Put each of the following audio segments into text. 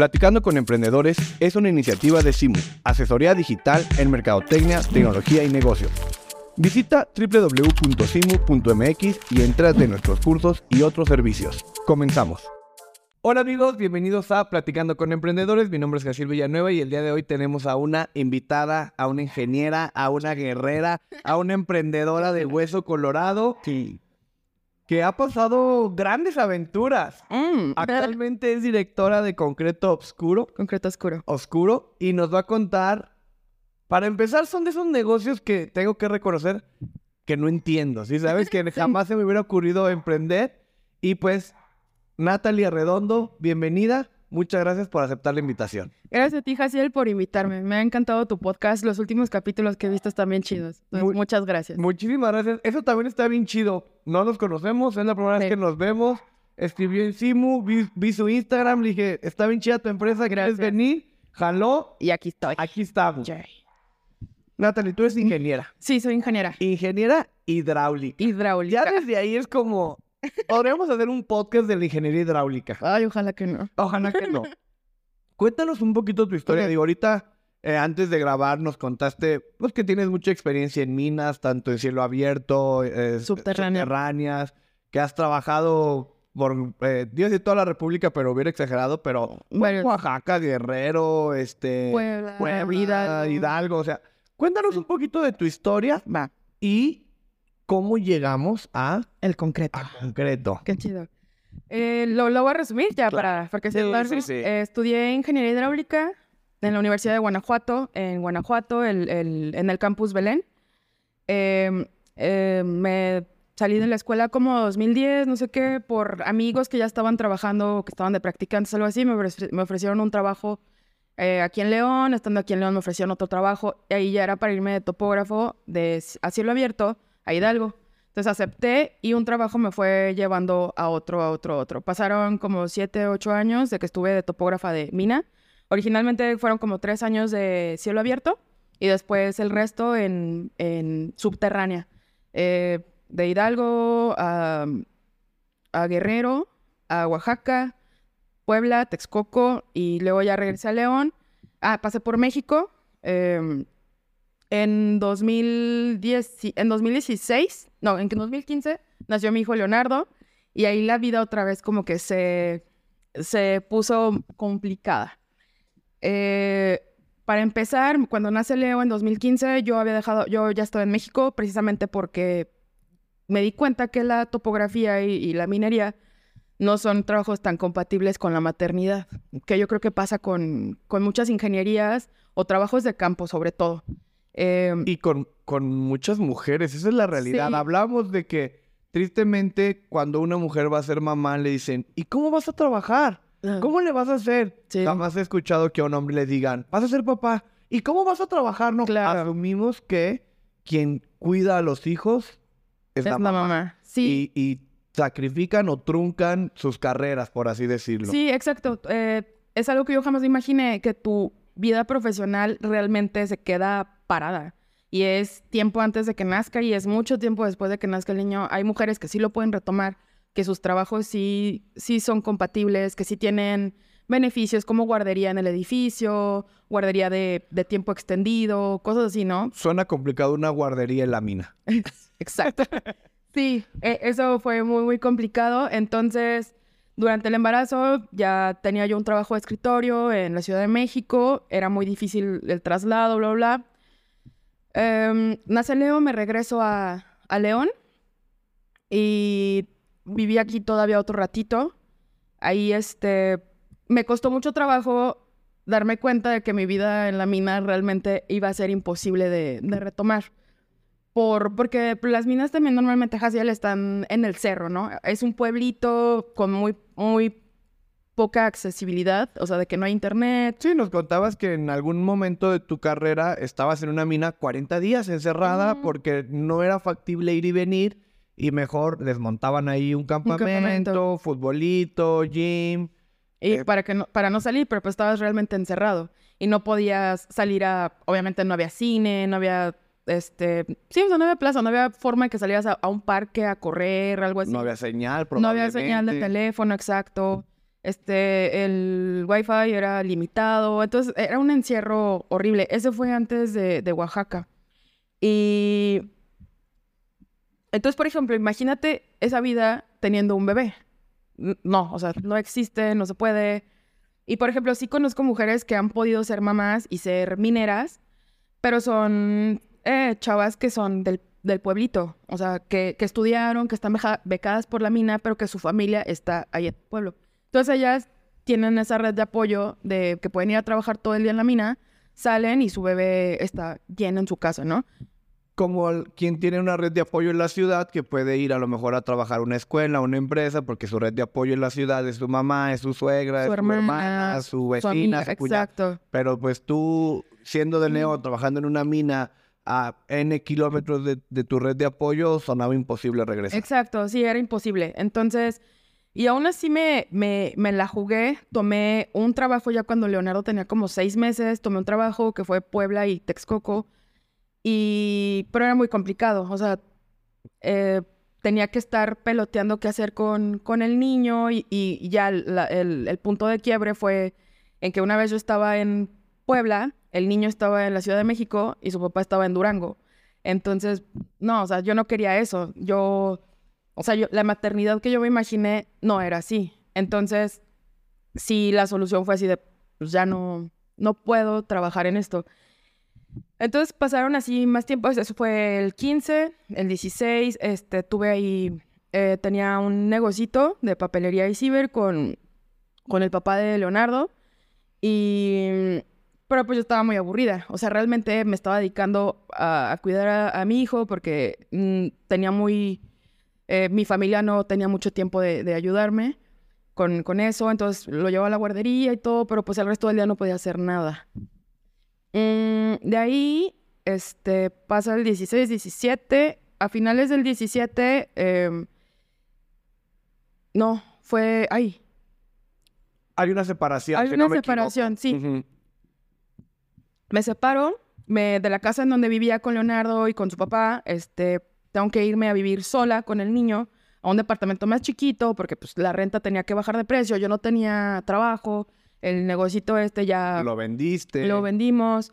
Platicando con Emprendedores es una iniciativa de CIMU, asesoría digital en mercadotecnia, tecnología y negocios. Visita www.cimu.mx y entra de nuestros cursos y otros servicios. Comenzamos. Hola amigos, bienvenidos a Platicando con Emprendedores. Mi nombre es Gaciel Villanueva y el día de hoy tenemos a una invitada, a una ingeniera, a una guerrera, a una emprendedora de hueso colorado que ha pasado grandes aventuras. Mm, Actualmente es directora de Concreto Obscuro, Concreto oscuro. Oscuro, y nos va a contar. Para empezar, son de esos negocios que tengo que reconocer que no entiendo. ¿Sí sabes? Que jamás se me hubiera ocurrido emprender. Y pues, Natalia Redondo, bienvenida. Muchas gracias por aceptar la invitación. Gracias a ti, Jaciel, por invitarme. Me ha encantado tu podcast. Los últimos capítulos que he visto están bien chidos. Entonces, Muchas gracias. Muchísimas gracias. Eso también está bien chido. No nos conocemos, es la primera vez que nos vemos. Escribió en Simu, vi, vi su Instagram, le dije, está bien chida tu empresa, ¿quieres Gracias. venir? Jaló, Y aquí estoy. aquí estamos. Natalie, tú eres ingeniera. Sí, soy ingeniera Ingeniera hidráulica. hidráulica. Ya desde ahí es como. Podríamos hacer un podcast de la ingeniería hidráulica. Ay, ojalá que no. Ojalá que no. Cuéntanos un poquito tu historia. Digo, ahorita, eh, antes de grabar, nos contaste pues, que tienes mucha experiencia en minas, tanto en cielo abierto, eh, Subterránea. subterráneas, que has trabajado por, eh, Dios de toda la República, pero hubiera exagerado, pero Bueno. Oaxaca, Guerrero, este, Puebla, Puebla, Hidalgo. Hidalgo. O sea, cuéntanos un poquito de tu historia Va, y cómo llegamos a, el concreto. a concreto. Qué chido. Eh, lo, lo voy a resumir ya para, para que se Sí, sí, sí. Eh, estudié ingeniería hidráulica en la Universidad de Guanajuato, en Guanajuato, el- el- en el campus Belén. Eh, me salí de la escuela como 2010, no sé qué, por amigos que ya estaban trabajando, que estaban de practicantes, algo así. Me, me ofrecieron un trabajo eh, aquí en León, estando aquí en León me ofrecieron otro trabajo. Y ahí ya era para irme de topógrafo de, a cielo abierto Hidalgo. Entonces acepté y un trabajo me fue llevando a otro, a otro, a otro. Pasaron como siete, ocho años de que estuve de topógrafa de mina. Originalmente fueron como tres años de cielo abierto y después el resto en, en subterránea. Eh, de Hidalgo a, a Guerrero, a Oaxaca, Puebla, Texcoco y luego ya regresé a León. Ah, pasé por México. em, en, 2010, y- en 2016, no, en 2015 nació mi hijo Leonardo y ahí la vida otra vez como que se, se puso complicada. Eh, para empezar, cuando nace Leo en 2015, yo había dejado, yo ya estaba en México precisamente porque me di cuenta que la topografía y, y la minería no son trabajos tan compatibles con la maternidad, que yo creo que pasa con, con muchas ingenierías o trabajos de campo sobre todo. Eh, Y con, con muchas mujeres, esa es la realidad. Sí. Hablamos de que tristemente cuando una mujer va a ser mamá le dicen, ¿y cómo vas a trabajar? ¿Cómo le vas a hacer? Sí. Jamás he escuchado que a un hombre le digan, vas a ser papá. ¿Y cómo vas a trabajar? No, Claro. asumimos que quien cuida a los hijos es, es la mamá. Sí, Y, y sacrifican o truncan sus carreras, por así decirlo. Sí, exacto. Eh, es algo que yo jamás imaginé, que tu vida profesional realmente se queda parada. Y es tiempo antes de que nazca y es mucho tiempo después de que nazca el niño. Hay mujeres que sí lo pueden retomar, que sus trabajos sí, sí son compatibles, que sí tienen beneficios como guardería en el edificio, guardería de, de tiempo extendido, cosas así, ¿no? Suena complicado una guardería en la mina. Exacto. Sí, e- eso fue muy, muy complicado. Entonces, durante el embarazo ya tenía yo un trabajo de escritorio en la Ciudad de México. Era muy difícil el traslado, bla, bla. Em, nace Leo, me regreso a, a León y viví aquí todavía otro ratito. Ahí, este, me costó mucho trabajo darme cuenta de que mi vida en la mina realmente iba a ser imposible de, de retomar. Por, porque las minas también normalmente, Haciel, están en el cerro, ¿no? Es un pueblito con muy, muy poca accesibilidad, o sea, de que no hay internet. Sí, nos contabas que en algún momento de tu carrera estabas en una mina 40 días encerrada porque no era factible ir y venir y mejor desmontaban ahí un campamento, campamento. futbolito, gym. Y Eh, para, que no, para no salir, pero pues estabas realmente encerrado. Y no podías salir a... Obviamente no había cine, no había... Este... Sí, o sea, no había plaza, no había forma de que salieras a, a un parque a correr, algo así. No había señal, No había señal de probablemente. teléfono, exacto. Este, el wifi era limitado, entonces era un encierro horrible. Ese fue antes de, de Oaxaca. Y entonces, por ejemplo, imagínate esa vida teniendo un bebé. No, o sea, no existe, no se puede. Y por ejemplo, sí conozco mujeres que han podido ser mamás y ser mineras, pero son eh, chavas que son del, del pueblito, o sea, que, que estudiaron, que están becadas por la mina, pero que su familia está ahí en el pueblo. Entonces ellas tienen esa red de apoyo de que pueden ir a trabajar todo el día en la mina, salen y su bebé está lleno en su casa, ¿no? Como el- quien tiene una red de apoyo en la ciudad que puede ir a lo mejor a trabajar a una escuela, a una empresa, porque su red de apoyo en la ciudad es su mamá, es su suegra, Su es hermana, su hermana, su Su vecina, amiga, su cuñada. exacto. Pero pues tú, siendo de León, trabajando en una mina a N kilómetros de, de tu red de apoyo, sonaba imposible regresar. Exacto, sí, era imposible. Entonces, y aún así me, me, me la jugué. Tomé un trabajo ya cuando Leonardo tenía como seis meses. Tomé un trabajo que fue Puebla y Texcoco. Y, pero era muy complicado. O sea, eh, tenía que estar peloteando qué hacer con, con el niño. Y, y ya el, el punto de quiebre fue en que una vez yo estaba en Puebla, el niño estaba en la Ciudad de México y su papá estaba en Durango. Entonces, no, o sea, yo no quería eso. Yo, o sea, yo, la maternidad que yo me imaginé no era así. Entonces, sí, la solución fue así de, pues ya no, no puedo trabajar en esto. Entonces pasaron así más tiempo, eso fue el 15, el 16, este, tuve ahí, eh, tenía un negocito de papelería y ciber con, con el papá de Leonardo y, pero pues yo estaba muy aburrida, o sea, realmente me estaba dedicando a, cuidar a, a mi hijo porque mm, tenía muy, eh, mi familia no tenía mucho tiempo de, de ayudarme con, con eso, entonces lo llevaba a la guardería y todo, pero pues el resto del día no podía hacer nada. Mm, de ahí, este, pasa el 16, 17. A finales del 17, em, no, fue, ay, Hay una separación. Hay si una no separación, sí. me separo me, de la casa en donde vivía con Leonardo y con su papá. Este, tengo que irme a vivir sola con el niño a un departamento más chiquito porque pues la renta tenía que bajar de precio. Yo no tenía trabajo. El negocito este ya Lo vendiste. lo vendimos.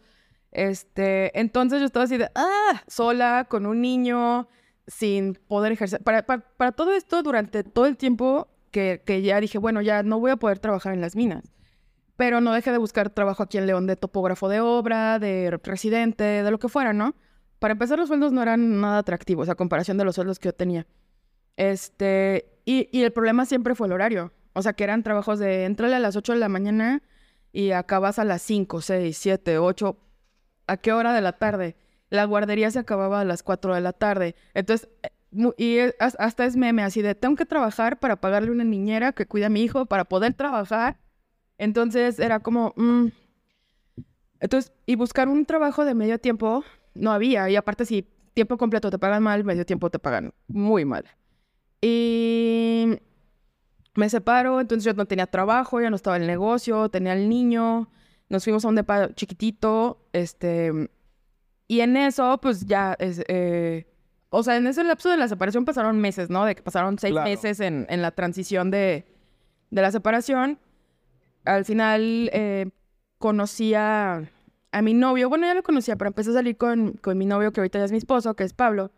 Este, entonces yo estaba así de, ah, sola, con un niño, sin poder ejercer. Para, para, para todo esto, durante todo el tiempo que, que ya dije, bueno, ya no voy a poder trabajar en las minas. Pero no dejé de buscar trabajo aquí en León de topógrafo de obra, de residente, de lo que fuera, ¿no? Para empezar, los sueldos no eran nada atractivos a comparación de los sueldos que yo tenía. Este, y, y el problema siempre fue el horario. O sea, que eran trabajos de entrale a las 8 de la mañana y acabas a las 5, 6, 7, 8. ¿A qué hora de la tarde? La guardería se acababa a las 4 de la tarde. Entonces, eh, y hasta es meme así de, tengo que trabajar para pagarle una niñera que cuida a mi hijo para poder trabajar. Entonces era como, mm. entonces, y buscar un trabajo de medio tiempo no había. Y aparte, si tiempo completo te pagan mal, medio tiempo te pagan muy mal. Y me separo, entonces yo no tenía trabajo, ya no estaba en el negocio, tenía el niño, nos fuimos a un depa chiquitito, este, y en eso, pues ya, es, eh, o sea, en ese lapso de la separación pasaron meses, ¿no? De que pasaron seis Claro. meses en, en la transición de, de la separación. Al final eh, conocí a, a mi novio, bueno, ya lo conocía, pero empecé a salir con, con mi novio, que ahorita ya es mi esposo, que es Pablo,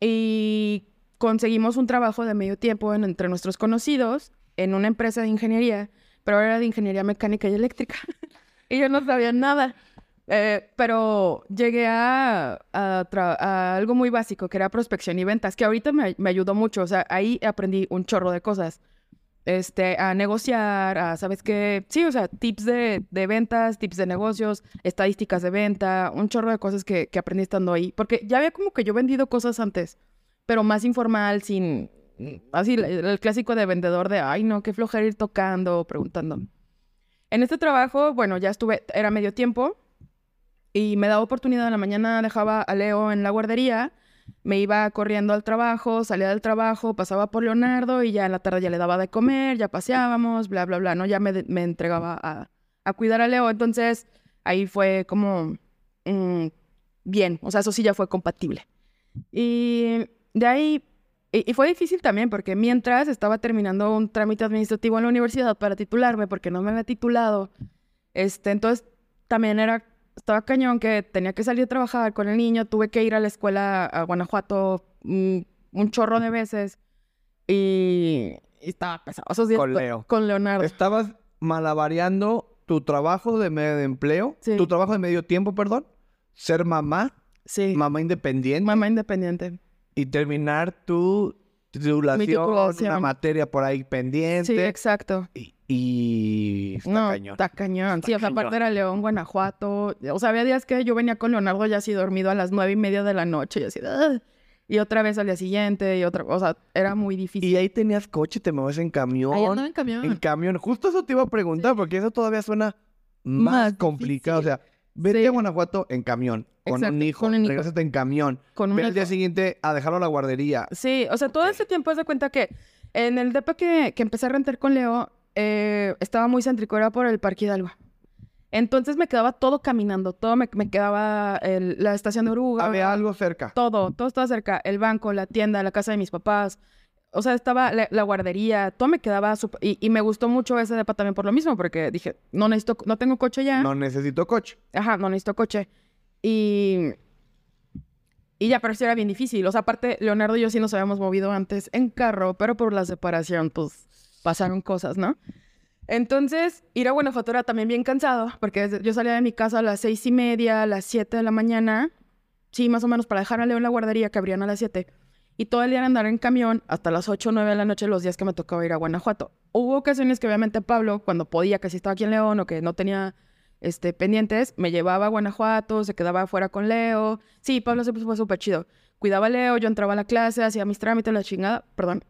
y conseguimos un trabajo de medio tiempo en- entre nuestros conocidos en una empresa de ingeniería, pero era de ingeniería mecánica y eléctrica. y yo no sabía nada. Eh, pero llegué a, a a algo muy básico, que era prospección y ventas, que ahorita me, me ayudó mucho. O sea, ahí aprendí un chorro de cosas. Este, a negociar, a, ¿sabes qué? Sí, o sea, tips de, de ventas, tips de negocios, estadísticas de venta, un chorro de cosas que, que aprendí estando ahí. Porque ya había como que yo vendido cosas antes, pero más informal, sin... Así, el, el clásico de vendedor de, ay, no, qué flojera ir tocando, preguntando. En este trabajo, bueno, ya estuve, era medio tiempo, y me daba oportunidad en la mañana, dejaba a Leo en la guardería, me iba corriendo al trabajo, salía del trabajo, pasaba por Leonardo y ya en la tarde ya le daba de comer, ya paseábamos, bla, bla, bla, ¿no? Ya me, me entregaba a, a cuidar a Leo. Entonces ahí fue como mm, bien, o sea, eso sí ya fue compatible. Y de ahí Y, y fue difícil también porque mientras estaba terminando un trámite administrativo en la universidad para titularme, porque no me había titulado, este, entonces también era, estaba cañón que tenía que salir a trabajar con el niño, tuve que ir a la escuela a Guanajuato mm, un chorro de veces y, y estaba pesado. Esos días Con Leo. Con Leonardo. Estabas malabareando tu trabajo de medio de empleo, Sí. tu trabajo de medio tiempo, perdón, ser mamá, Sí, mamá independiente mamá independiente. y terminar tu titulación, titulación. una materia por ahí pendiente. Sí, exacto. y, y está no, cañón. está cañón. Sí, o sea, aparte era León, Guanajuato. O sea, había días que yo venía con Leonardo ya así dormido a las nueve y media de la noche y así, "Ugh". y otra vez al día siguiente y otra, o sea, era muy difícil. Y ahí tenías coche, te mueves en camión. Ahí andaba en camión. En camión. Justo eso te iba a preguntar, porque eso todavía suena más, Más complicado. O sea, vete Sí. a Guanajuato en camión, con un hijo, con un hijo. regresate en camión. con Ve al día siguiente a dejarlo a la guardería. Sí, o sea, todo ese tiempo haz de cuenta que en el depa que, que empecé a rentar con Leo, eh, estaba muy céntrico, era por el Parque Hidalgo. Entonces me quedaba todo caminando, todo me, me quedaba el- la estación de Oruga, Había algo cerca. todo, todo estaba cerca, el banco, la tienda, la casa de mis papás, o sea, estaba la, la guardería, todo me quedaba súper... Y, y me gustó mucho ese depa también por lo mismo, porque dije, no necesito, no tengo coche ya. No necesito coche. Ajá, no necesito coche. Y. Y ya, pero sí era bien difícil. O sea, aparte, Leonardo y yo sí nos habíamos movido antes en carro, pero por la separación, pues pasaron cosas, ¿no? Entonces, ir a Guanajuato era también bien cansado, porque yo salía de mi casa a las seis y media, a las siete de la mañana. Sí, más o menos, para dejar a Leo en la guardería, que abrían a las siete. Y todo el día andar en camión hasta las ocho o nueve de la noche los días que me tocaba ir a Guanajuato. Hubo ocasiones que obviamente Pablo, cuando podía, que si estaba aquí en León o que no tenía este, pendientes, me llevaba a Guanajuato, se quedaba afuera con Leo. Sí, Pablo siempre fue súper chido. Cuidaba a Leo, yo entraba a la clase, hacía mis trámites, la chingada, perdón.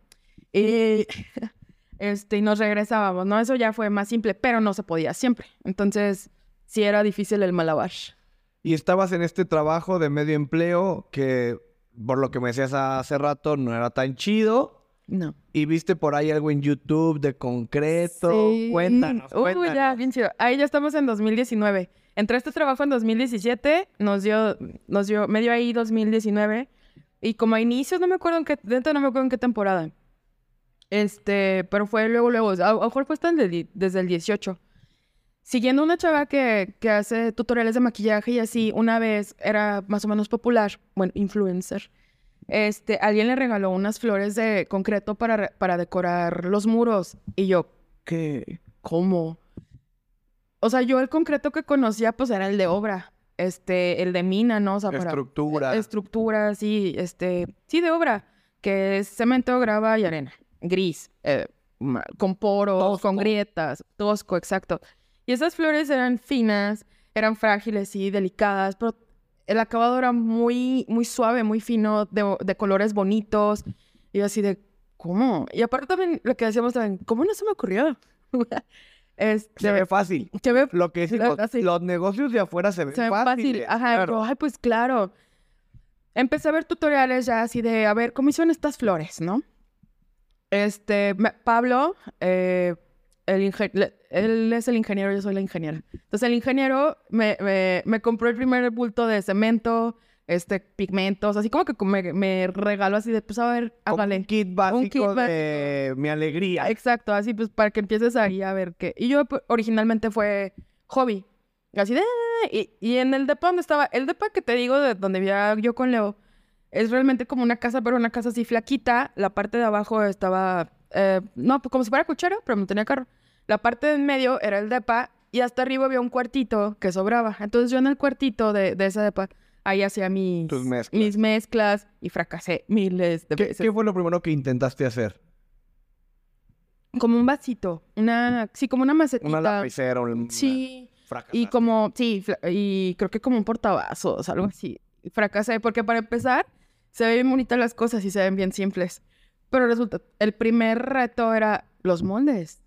Y, este, y nos regresábamos, ¿no? Eso ya fue más simple, pero no se podía siempre. Entonces, sí era difícil el malabar. Y estabas en este trabajo de medio empleo que, por lo que me decías hace rato, no era tan chido. No. Y viste por ahí algo en YouTube de concreto. Sí. Cuéntanos, Uy, cuéntanos. ya, bien chido. Ahí ya estamos en 2019. Entré a este trabajo en 2017, nos dio, nos dio, me dio ahí 2019. Y como a inicios, no me acuerdo en qué, dentro no me acuerdo en qué temporada. Este, pero fue luego, luego, a lo mejor fue hasta el desde el 18. Siguiendo una chava que, que hace tutoriales de maquillaje y así, una vez era más o menos popular, bueno, influencer. Este, alguien le regaló unas flores de concreto para, para decorar los muros. Y yo, ¿qué? ¿Cómo? O sea, yo el concreto que conocía, pues era el de obra. Este, el de mina, ¿no? O sea, para Estructura. estructura, sí, este, sí, de obra, que es cemento, grava y arena, gris, eh, con poros, Tosco. con grietas, tosco, exacto. Y esas flores eran finas, eran frágiles y delicadas, pero el acabado era muy, muy suave, muy fino, de, de colores bonitos. Y así de, ¿cómo? Y aparte también lo que decíamos también, ¿cómo no se me ocurrió? este, Se ve fácil. se ve Lo que decimos, así. los negocios de afuera se ven se ve fáciles. fácil. Ajá, claro. yo, ay, pues claro. Empecé a ver tutoriales ya así de, a ver, ¿cómo hicieron estas flores, no? Este, me- Pablo, eh, el le- él es el ingeniero, yo soy la ingeniera. Entonces el ingeniero me, me, me compró el primer bulto de cemento, este, pigmentos, así como que me, me regaló así de, pues a ver, hágale. Un kit básico kit de mi alegría. Exacto, así pues para que empieces ahí a ver qué. Y yo pues, originalmente fue hobby. Así de... Y, y en el depa donde estaba, el depa que te digo de donde vivía yo con Leo, es realmente como una casa, pero una casa así flaquita. La parte de abajo estaba, eh, no, pues como si fuera cochero, pero no tenía carro. La parte de en medio era el depa y hasta arriba había un cuartito que sobraba. Entonces yo en el cuartito de, de ese depa, ahí hacía mis, Tus mezclas. mis mezclas y fracasé miles de ¿Qué, veces. qué fue lo primero que intentaste hacer? Como un vasito, una, sí, como una macetita. Una lapicera, un Sí, fracasaste. y como, sí, y creo que como un portavasos, algo así. Fracasé, porque para empezar, se ven bien bonitas las cosas y se ven bien simples. Pero resulta, el primer reto era los moldes.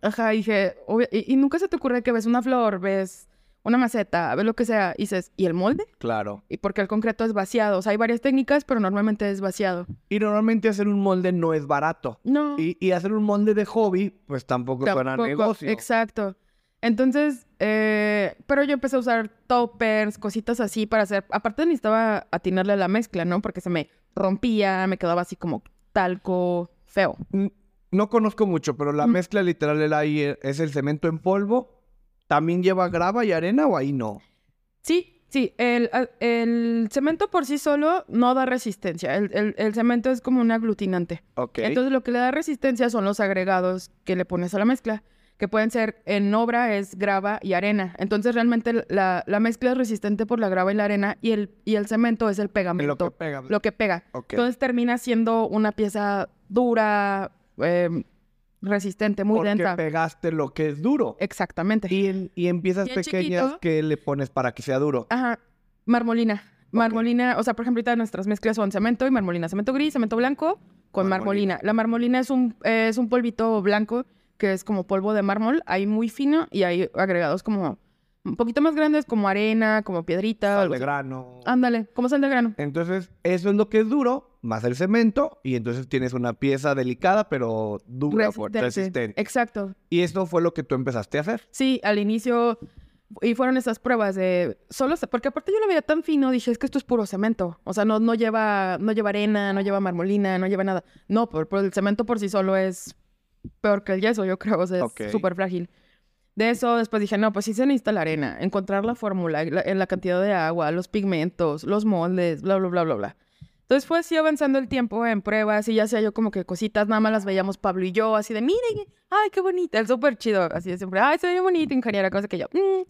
Ajá, dije, y, y nunca se te ocurre que ves una flor, ves una maceta, ves lo que sea, y dices, ¿y el molde? Claro. Y porque el concreto es vaciado. O sea, hay varias técnicas, pero normalmente es vaciado. Y normalmente hacer un molde no es barato. No. Y, y hacer un molde de hobby, pues tampoco, suena a Tampoco- negocio. Exacto. Entonces, eh, pero yo empecé a usar toppers, cositas así para hacer. Aparte necesitaba atinarle a la mezcla, ¿no? Porque se me rompía, me quedaba así como talco feo. No conozco mucho, pero la Mm. mezcla literal el ahí e- es el cemento en polvo. ¿También lleva grava y arena o ahí no? Sí, sí, el, a- el cemento por sí solo no da resistencia. El, el- el cemento es como un aglutinante. Ok. Entonces lo que le da resistencia son los agregados que le pones a la mezcla, que pueden ser en obra es grava y arena. Entonces realmente la, la mezcla es resistente por la grava y la arena y el, y el cemento es el En pegamento, lo que pega. lo que pega. Entonces termina siendo una pieza dura, em, resistente, muy Porque densa. pegaste lo que es duro. Exactamente. Y, en- y en piezas Y pequeñas, chiquito. ¿qué le pones para que sea duro? Ajá, marmolina. Marmolina, o sea, por ejemplo, ahorita nuestras mezclas son cemento y marmolina. Cemento gris, cemento blanco con Marmolina. marmolina. La marmolina es un, eh, es un polvito blanco que es como polvo de mármol, ahí muy fino y hay agregados como un poquito más grandes como arena, como piedrita. Sal de grano. Ándale, como sal de grano. Entonces, eso es lo que es duro, más el cemento, y entonces tienes una pieza delicada, pero dura, fuerte, resistente. Exacto. Y esto fue lo que tú empezaste a hacer. Sí, al inicio, y fueron esas pruebas de solo, porque aparte yo lo veía tan fino, dije, es que esto es puro cemento. O sea, no, no lleva, no lleva arena, no lleva marmolina, no lleva nada. No, pero, pero el cemento por sí solo es peor que el yeso, yo creo, o sea, es súper frágil. De eso después dije, no, pues sí se necesita la arena, encontrar la fórmula, la, en la cantidad de agua, los pigmentos, los moldes, bla, bla, bla, bla, bla. Entonces fue así avanzando el tiempo en pruebas y ya hacía yo como que cositas, nada más las veíamos Pablo y yo, así de, miren, ay, qué bonita, el súper chido, así de siempre, ay, se ve bonito, ingeniera, cosa que yo. "Mm".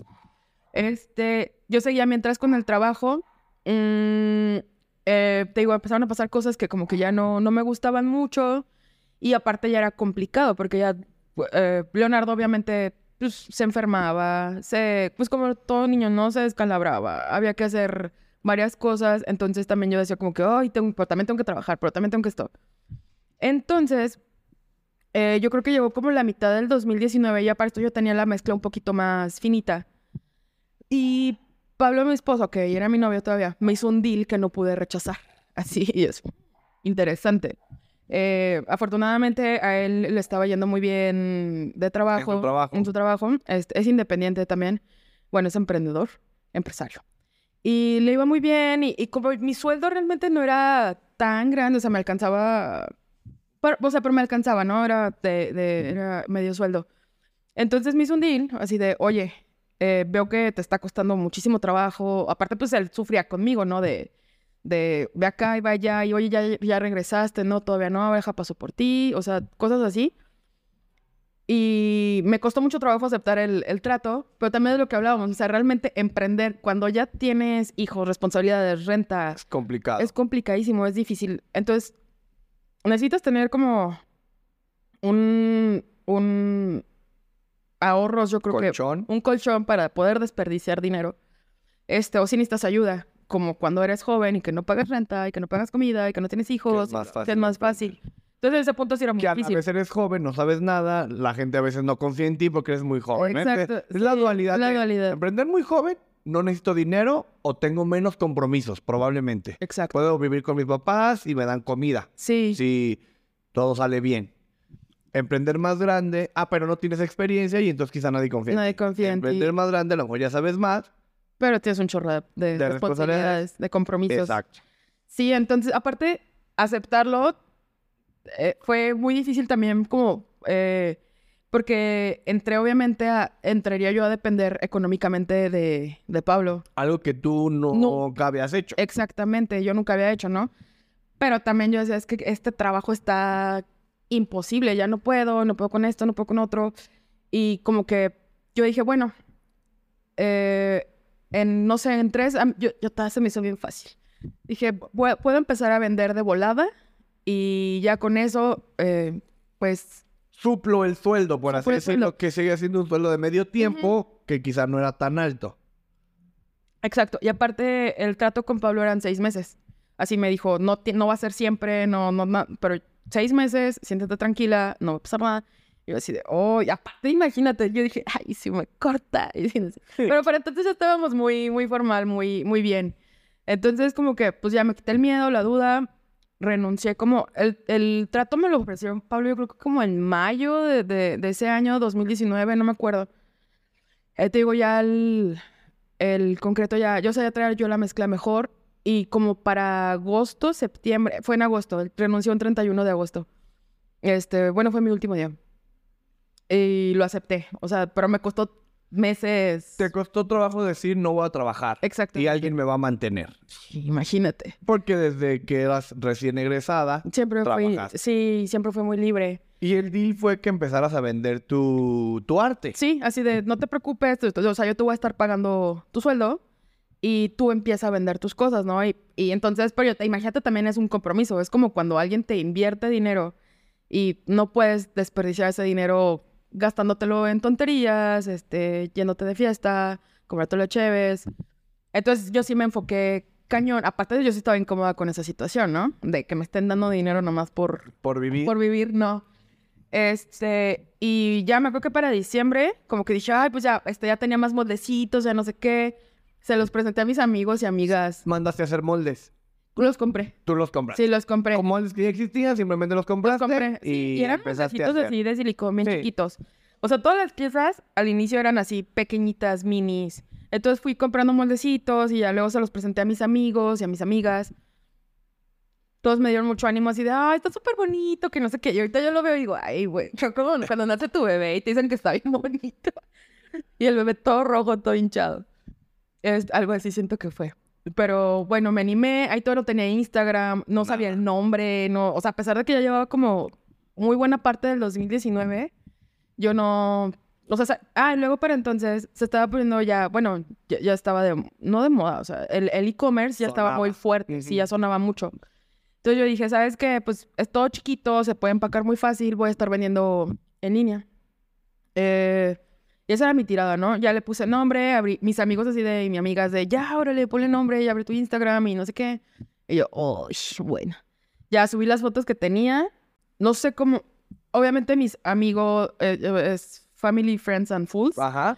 Este, yo seguía mientras con el trabajo, mm, eh, te digo, empezaron a pasar cosas que como que ya no, no me gustaban mucho y aparte ya era complicado porque ya, eh, Leonardo obviamente pues, se enfermaba, se, pues como todo niño, ¿no? Se descalabraba, había que hacer varias cosas, entonces también yo decía como que, ay, tengo, pero también tengo que trabajar, pero también tengo que esto. Entonces, eh, yo creo que llegó como la mitad del 2019 y ya para esto yo tenía la mezcla un poquito más finita. Y Pablo, mi esposo, que era mi novio todavía, me hizo un deal que no pude rechazar. Así y es interesante. Eh, afortunadamente a él le estaba yendo muy bien de trabajo. trabajo. En su trabajo. Es, es independiente también. Bueno, es emprendedor, empresario. Y le iba muy bien y, y como mi sueldo realmente no era tan grande, o sea, me alcanzaba, pero- o sea, pero me alcanzaba, ¿no? Era, de, de- era medio sueldo. Entonces me hizo un deal así de, oye, eh, veo que te está costando muchísimo trabajo. Aparte, pues él sufría conmigo, ¿no? De, de ve acá y va allá y oye, ya, ya regresaste, no, todavía no, deja paso por ti, o sea, cosas así. Y me costó mucho trabajo aceptar el, el trato, pero también de lo que hablábamos, o sea, realmente emprender cuando ya tienes hijos, responsabilidades, renta, Es complicado. es complicadísimo, es difícil. Entonces, necesitas tener como un, un ahorros, yo creo que Colchón. un colchón para poder desperdiciar dinero. Este, o si necesitas ayuda, como cuando eres joven y que no pagas renta y que no pagas comida y que no tienes hijos, más que fácil es más fácil. Entonces, ese punto sí era muy Que a difícil. veces eres joven, no sabes nada, la gente a veces no confía en ti porque eres muy joven. ¿eh? Exacto, Es la dualidad. la dualidad. Emprender muy joven, no necesito dinero o tengo menos compromisos, probablemente. Exacto. Puedo vivir con mis papás y me dan comida, Sí, si todo sale bien. Emprender más grande, ah, pero no tienes experiencia y entonces quizá nadie confía en Nadie ti. confía en ti. Emprender más grande, a lo mejor ya sabes más. Pero tienes un chorro de, de De responsabilidades, de compromisos. Exacto. Sí, entonces, aparte, aceptarlo eh, fue muy difícil también como... eh, porque entré, obviamente, a, entraría yo a depender económicamente de, de Pablo. Algo que tú no, No. habías hecho. Exactamente, yo nunca había hecho, ¿no? Pero también yo decía, es que este trabajo está imposible, ya no puedo, no puedo con esto, no puedo con otro. Y como que yo dije, bueno, eh, en, no sé, en tres, yo, yo se me hizo bien fácil. Dije, "Pu- puedo empezar a vender de volada y ya con eso, eh, pues, Suplo el sueldo, por así decirlo, que sigue siendo un sueldo de medio tiempo, que quizá no era tan alto. exacto. Y aparte, el trato con Pablo eran seis meses. Así me dijo, no, no va a ser siempre, no, no, no, pero seis meses, siéntate tranquila, no va a pasar nada. Yo así de, oh, y aparte, imagínate, yo dije, ay, si me corta. Y así, sé. Pero para entonces ya estábamos muy, muy formal, muy, muy bien. Entonces, como que, pues ya me quité el miedo, la duda, renuncié como, el, el trato me lo ofreció Pablo, yo creo que como en mayo de, de, de ese año, 2019, no me acuerdo. Eh, te digo, ya el, el concreto ya, yo sabía traer yo la mezcla mejor, y como para agosto, septiembre, fue en agosto, renunció el 31 de agosto. Este, bueno, fue mi último día. Y lo acepté, o sea, pero me costó meses. Te costó trabajo decir no voy a trabajar. Exacto. Y alguien me va a mantener. Imagínate. Porque desde que eras recién egresada, Siempre fui, sí, siempre fue muy libre. Y el deal fue que empezaras a vender tu, tu arte. Sí, así de, no te preocupes, o sea, yo te voy a estar pagando tu sueldo y tú empiezas a vender tus cosas, ¿no? Y, y entonces, pero yo te- imagínate también es un compromiso, es como cuando alguien te invierte dinero y no puedes desperdiciar ese dinero gastándotelo en tonterías, este, yéndote de fiesta, comprártelo chéves. Entonces yo sí me enfoqué cañón, aparte de yo sí estaba incómoda con esa situación, ¿no? De que me estén dando dinero nomás por, Por vivir. por vivir, no. Este, y ya me acuerdo que para diciembre, como que dije, ay, pues ya, este, ya tenía más moldecitos, ya no sé qué. Se los presenté a mis amigos y amigas. Mandaste a hacer moldes. Los compré. Tú los compras. Sí, los compré. Como moldes que ya existían, simplemente los Los compraste. compré. Y, sí, y eran empezaste a moldecitos hacer. así de silicón, bien Sí. chiquitos. O sea, todas las piezas al inicio eran así, pequeñitas, minis. Entonces fui comprando moldecitos y ya luego se los presenté a mis amigos y a mis amigas. Todos me dieron mucho ánimo así de, ay, está súper bonito, que no sé qué. Y ahorita yo lo veo y digo, ay, güey, como cuando nace tu bebé y te dicen que está bien bonito. Y el bebé todo rojo, todo hinchado. Es algo así siento que fue. Pero bueno, me animé, ahí todo lo tenía en Instagram, no sabía el nombre, no, o sea, a pesar de que ya llevaba como muy buena parte del 2019, yo no, o sea, ah, y luego para entonces se estaba poniendo ya, bueno, ya, ya estaba de, no de moda, o sea, el el e-commerce ya estaba muy fuerte, sí, Ujú. ya sonaba mucho. Entonces yo dije, ¿sabes qué? Pues es todo chiquito, se puede empacar muy fácil, voy a estar vendiendo en línea. Eh, y esa era mi tirada, ¿no? Ya le puse nombre, abrí, mis amigos así de, y mi amigas de, ya, órale, ponle nombre, ya abre tu Instagram y no sé qué. Y yo, oh, bueno. Ya subí las fotos que tenía. No sé cómo, obviamente mis amigos, eh, eh, es Family, Friends and Fools, Ajá.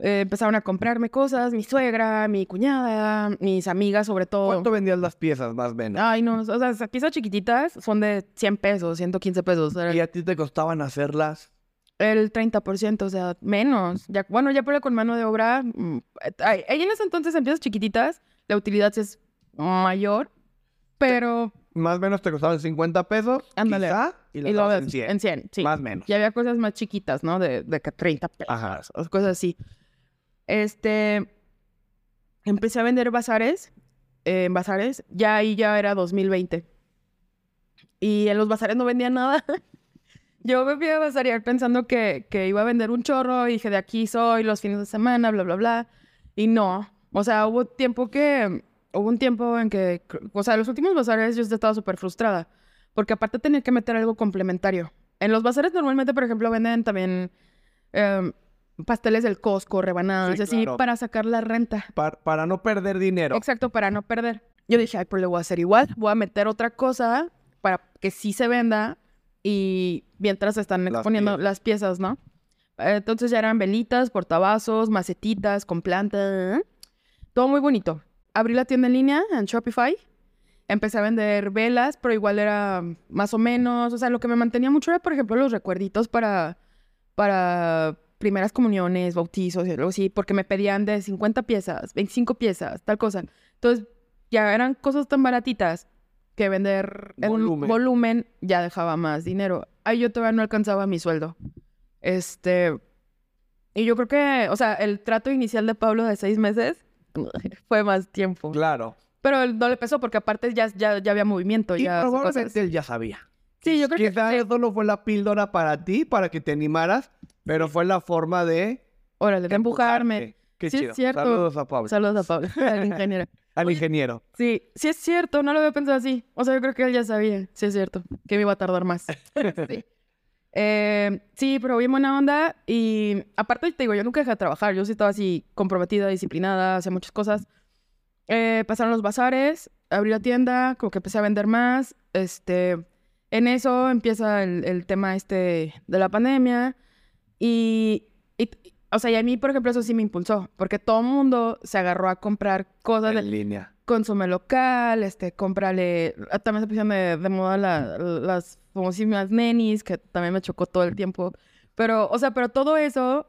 eh, empezaron a comprarme cosas, mi suegra, mi cuñada, mis amigas sobre todo. ¿Cuánto vendías las piezas, más o menos? Ay, no, o sea, esas piezas chiquititas son de 100 pesos, 115 pesos. era ¿Y a ti te costaban hacerlas? El 30%, o sea, menos. Ya, bueno, ya pero con mano de obra. mm, ahí en ese entonces, en piezas chiquititas, la utilidad es mayor, pero. Más o menos te costaban 50 pesos. Ándale. quizá, y, Y dabas en 100. en 100, sí. Más o menos. Y había cosas más chiquitas, ¿no? De, de que 30 pesos, Ajá. cosas así. Este. Empecé a vender bazares. eh, en bazares. Ya ahí ya era 2020. Y en los bazares no vendía nada. Yo me fui a bazarear pensando que, que iba a vender un chorro y dije, de aquí soy los fines de semana, bla, bla, bla. Y no. O sea, hubo tiempo que... Hubo un tiempo en que... O sea, los últimos bazares yo estaba súper frustrada. Porque aparte tenía que meter algo complementario. En los bazares normalmente, por ejemplo, venden también em, pasteles del Costco, rebanadas, Sí, así, claro. para sacar la renta. Par- para no perder dinero. Exacto, para no perder. Yo dije, ay, pues le voy a hacer igual. Voy a meter otra cosa para que sí se venda y mientras están Las exponiendo piezas. las piezas, ¿no? Entonces ya eran velitas, portavasos, macetitas con planta. Todo muy bonito. Abrí la tienda en línea en Shopify. Empecé a vender velas, pero igual era más o menos. O sea, lo que me mantenía mucho era, por ejemplo, los recuerditos para, para primeras comuniones, bautizos y algo así, porque me pedían de 50 piezas, 25 piezas, tal cosa. Entonces, ya eran cosas tan baratitas que vender en Volumen. volumen ya dejaba más dinero. Ahí yo todavía no alcanzaba mi sueldo. Este. Y yo creo que, o sea, el trato inicial de Pablo de seis meses fue más tiempo. Claro. Pero no le pesó porque aparte ya, ya, ya había movimiento, Y ya probablemente cosas. él ya sabía. Sí, yo creo que Quizá eso no fue la píldora para ti, para que te animaras, pero fue la forma de Órale, de empujarme. Qué Sí, es cierto. Saludos a Pablo. Saludos a Pablo, al ingeniero. Al ingeniero. Sí, sí es cierto, no lo había pensado así. O sea, yo creo que él ya sabía, sí es cierto, que me iba a tardar más. sí. Eh, sí, pero bien buena onda. Y aparte, te digo, yo nunca dejé de trabajar. Yo sí estaba así comprometida, disciplinada, hacía muchas cosas. Eh, pasaron los bazares, abrí la tienda, como que empecé a vender más. Este, en eso empieza el, el tema este de la pandemia. Y, y- o sea, y a mí, por ejemplo, eso sí me impulsó, porque todo el mundo se agarró a comprar cosas de En línea. consume local, este, cómprale. ah, También se pusieron de, de moda la- las famosísimas nenis, que también me chocó todo el tiempo. Pero, o sea, pero todo eso,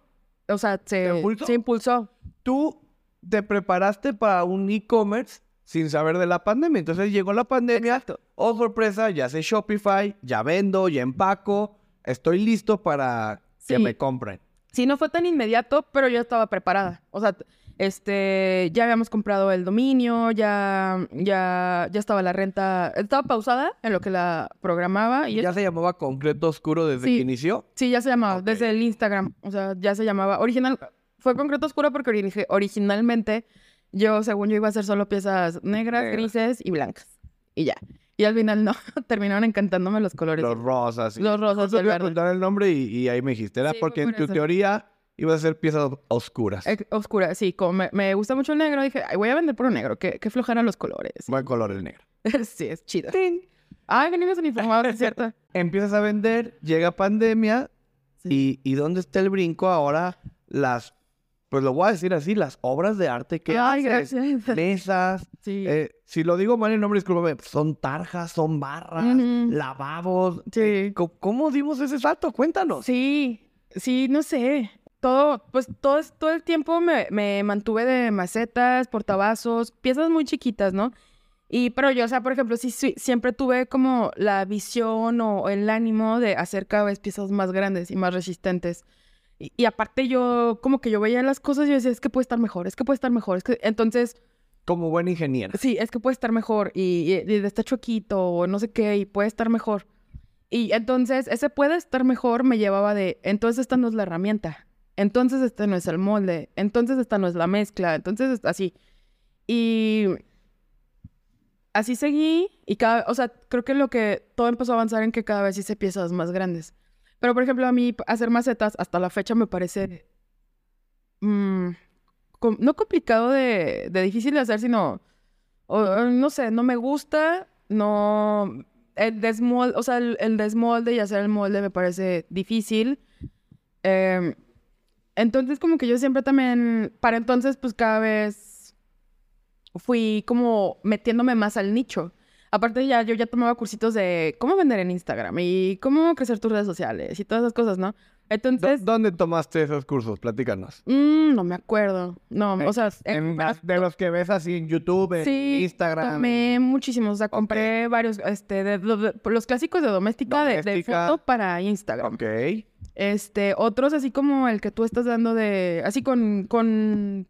o sea, se, impulsó? se impulsó. Tú te preparaste para un e-commerce sin saber de la pandemia. Entonces llegó la pandemia, Exacto. oh sorpresa, ya sé Shopify, ya vendo, ya empaco, estoy listo para que me compren. Sí, no fue tan inmediato, pero yo estaba preparada. O sea, este, ya habíamos comprado el dominio, ya, ya, ya estaba la renta, estaba pausada en lo que la programaba y ¿Ya se llamaba Concreto Oscuro desde Sí. que inició? sí, ya se llamaba, desde el Instagram, o sea, ya se llamaba, original, fue concreto oscuro porque ori- originalmente yo, según yo, iba a hacer solo piezas negras, Negras. grises y blancas, y ya. Y al final no, terminaron encantándome los colores. Los rosas. Los rosas el te a nombre y, y ahí me dijiste. Era Sí, porque en tu teoría ibas a ser piezas oscuras. Eh, Oscura, sí, como me, me gusta mucho el negro, dije, Ay, voy a vender por un negro, que, que los colores. Buen color el negro. sí, es chido. Ay, que niños uniformados, es cierto. Empiezas a vender, llega pandemia Sí. y, y ¿dónde está el brinco ahora? Las, pues lo voy a decir así, las obras de arte que Ay, haces. gracias. Mesas. Sí. eh, si lo digo mal el nombre, discúlpame. Son tarjas, son barras, Ujú. lavabos. Sí. Eh, ¿cómo, dimos ese salto? Cuéntanos. Sí, sí, no sé. Todo, pues todo, todo el tiempo me, me mantuve de macetas, portavasos, piezas muy chiquitas, ¿no? Y, pero yo, o sea, por ejemplo, sí, sí, siempre tuve como la visión o el ánimo de hacer cada vez piezas más grandes y más resistentes. Y, y aparte yo, como que yo veía las cosas y yo decía, es que puede estar mejor, es que puede estar mejor, es que... Entonces, Como buena ingeniera. Sí, es que puede estar mejor y, y, y está chuequito o no sé qué y puede estar mejor. Y entonces ese puede estar mejor me llevaba de, entonces esta no es la herramienta, entonces este no es el molde, entonces esta no es la mezcla, entonces es así. Y así seguí y cada, o sea, creo que lo que todo empezó a avanzar en que cada vez hice piezas más grandes. Pero por ejemplo, a mí hacer macetas hasta la fecha me parece mm, no complicado de, difícil de hacer, sino, no sé, no me gusta, no, el desmolde, o sea, el, el desmolde y hacer el molde me parece difícil. Em, entonces, como que yo siempre también, para entonces, pues cada vez fui como metiéndome más al nicho. Aparte ya, yo ya tomaba cursitos de cómo vender en Instagram y cómo crecer tus redes sociales y todas esas cosas, ¿no? ¿Dó- Entonces, ¿Dónde tomaste esos cursos? Platícanos. mm, no me acuerdo. No, o sea, en- En las- de los que ves así en YouTube, en Sí, Instagram. tomé muchísimos, o sea, compré varios, este, de, de- de- los clásicos de doméstica, de- foto para Instagram. Ok. Este, otros así como el que tú estás dando de, así con, con,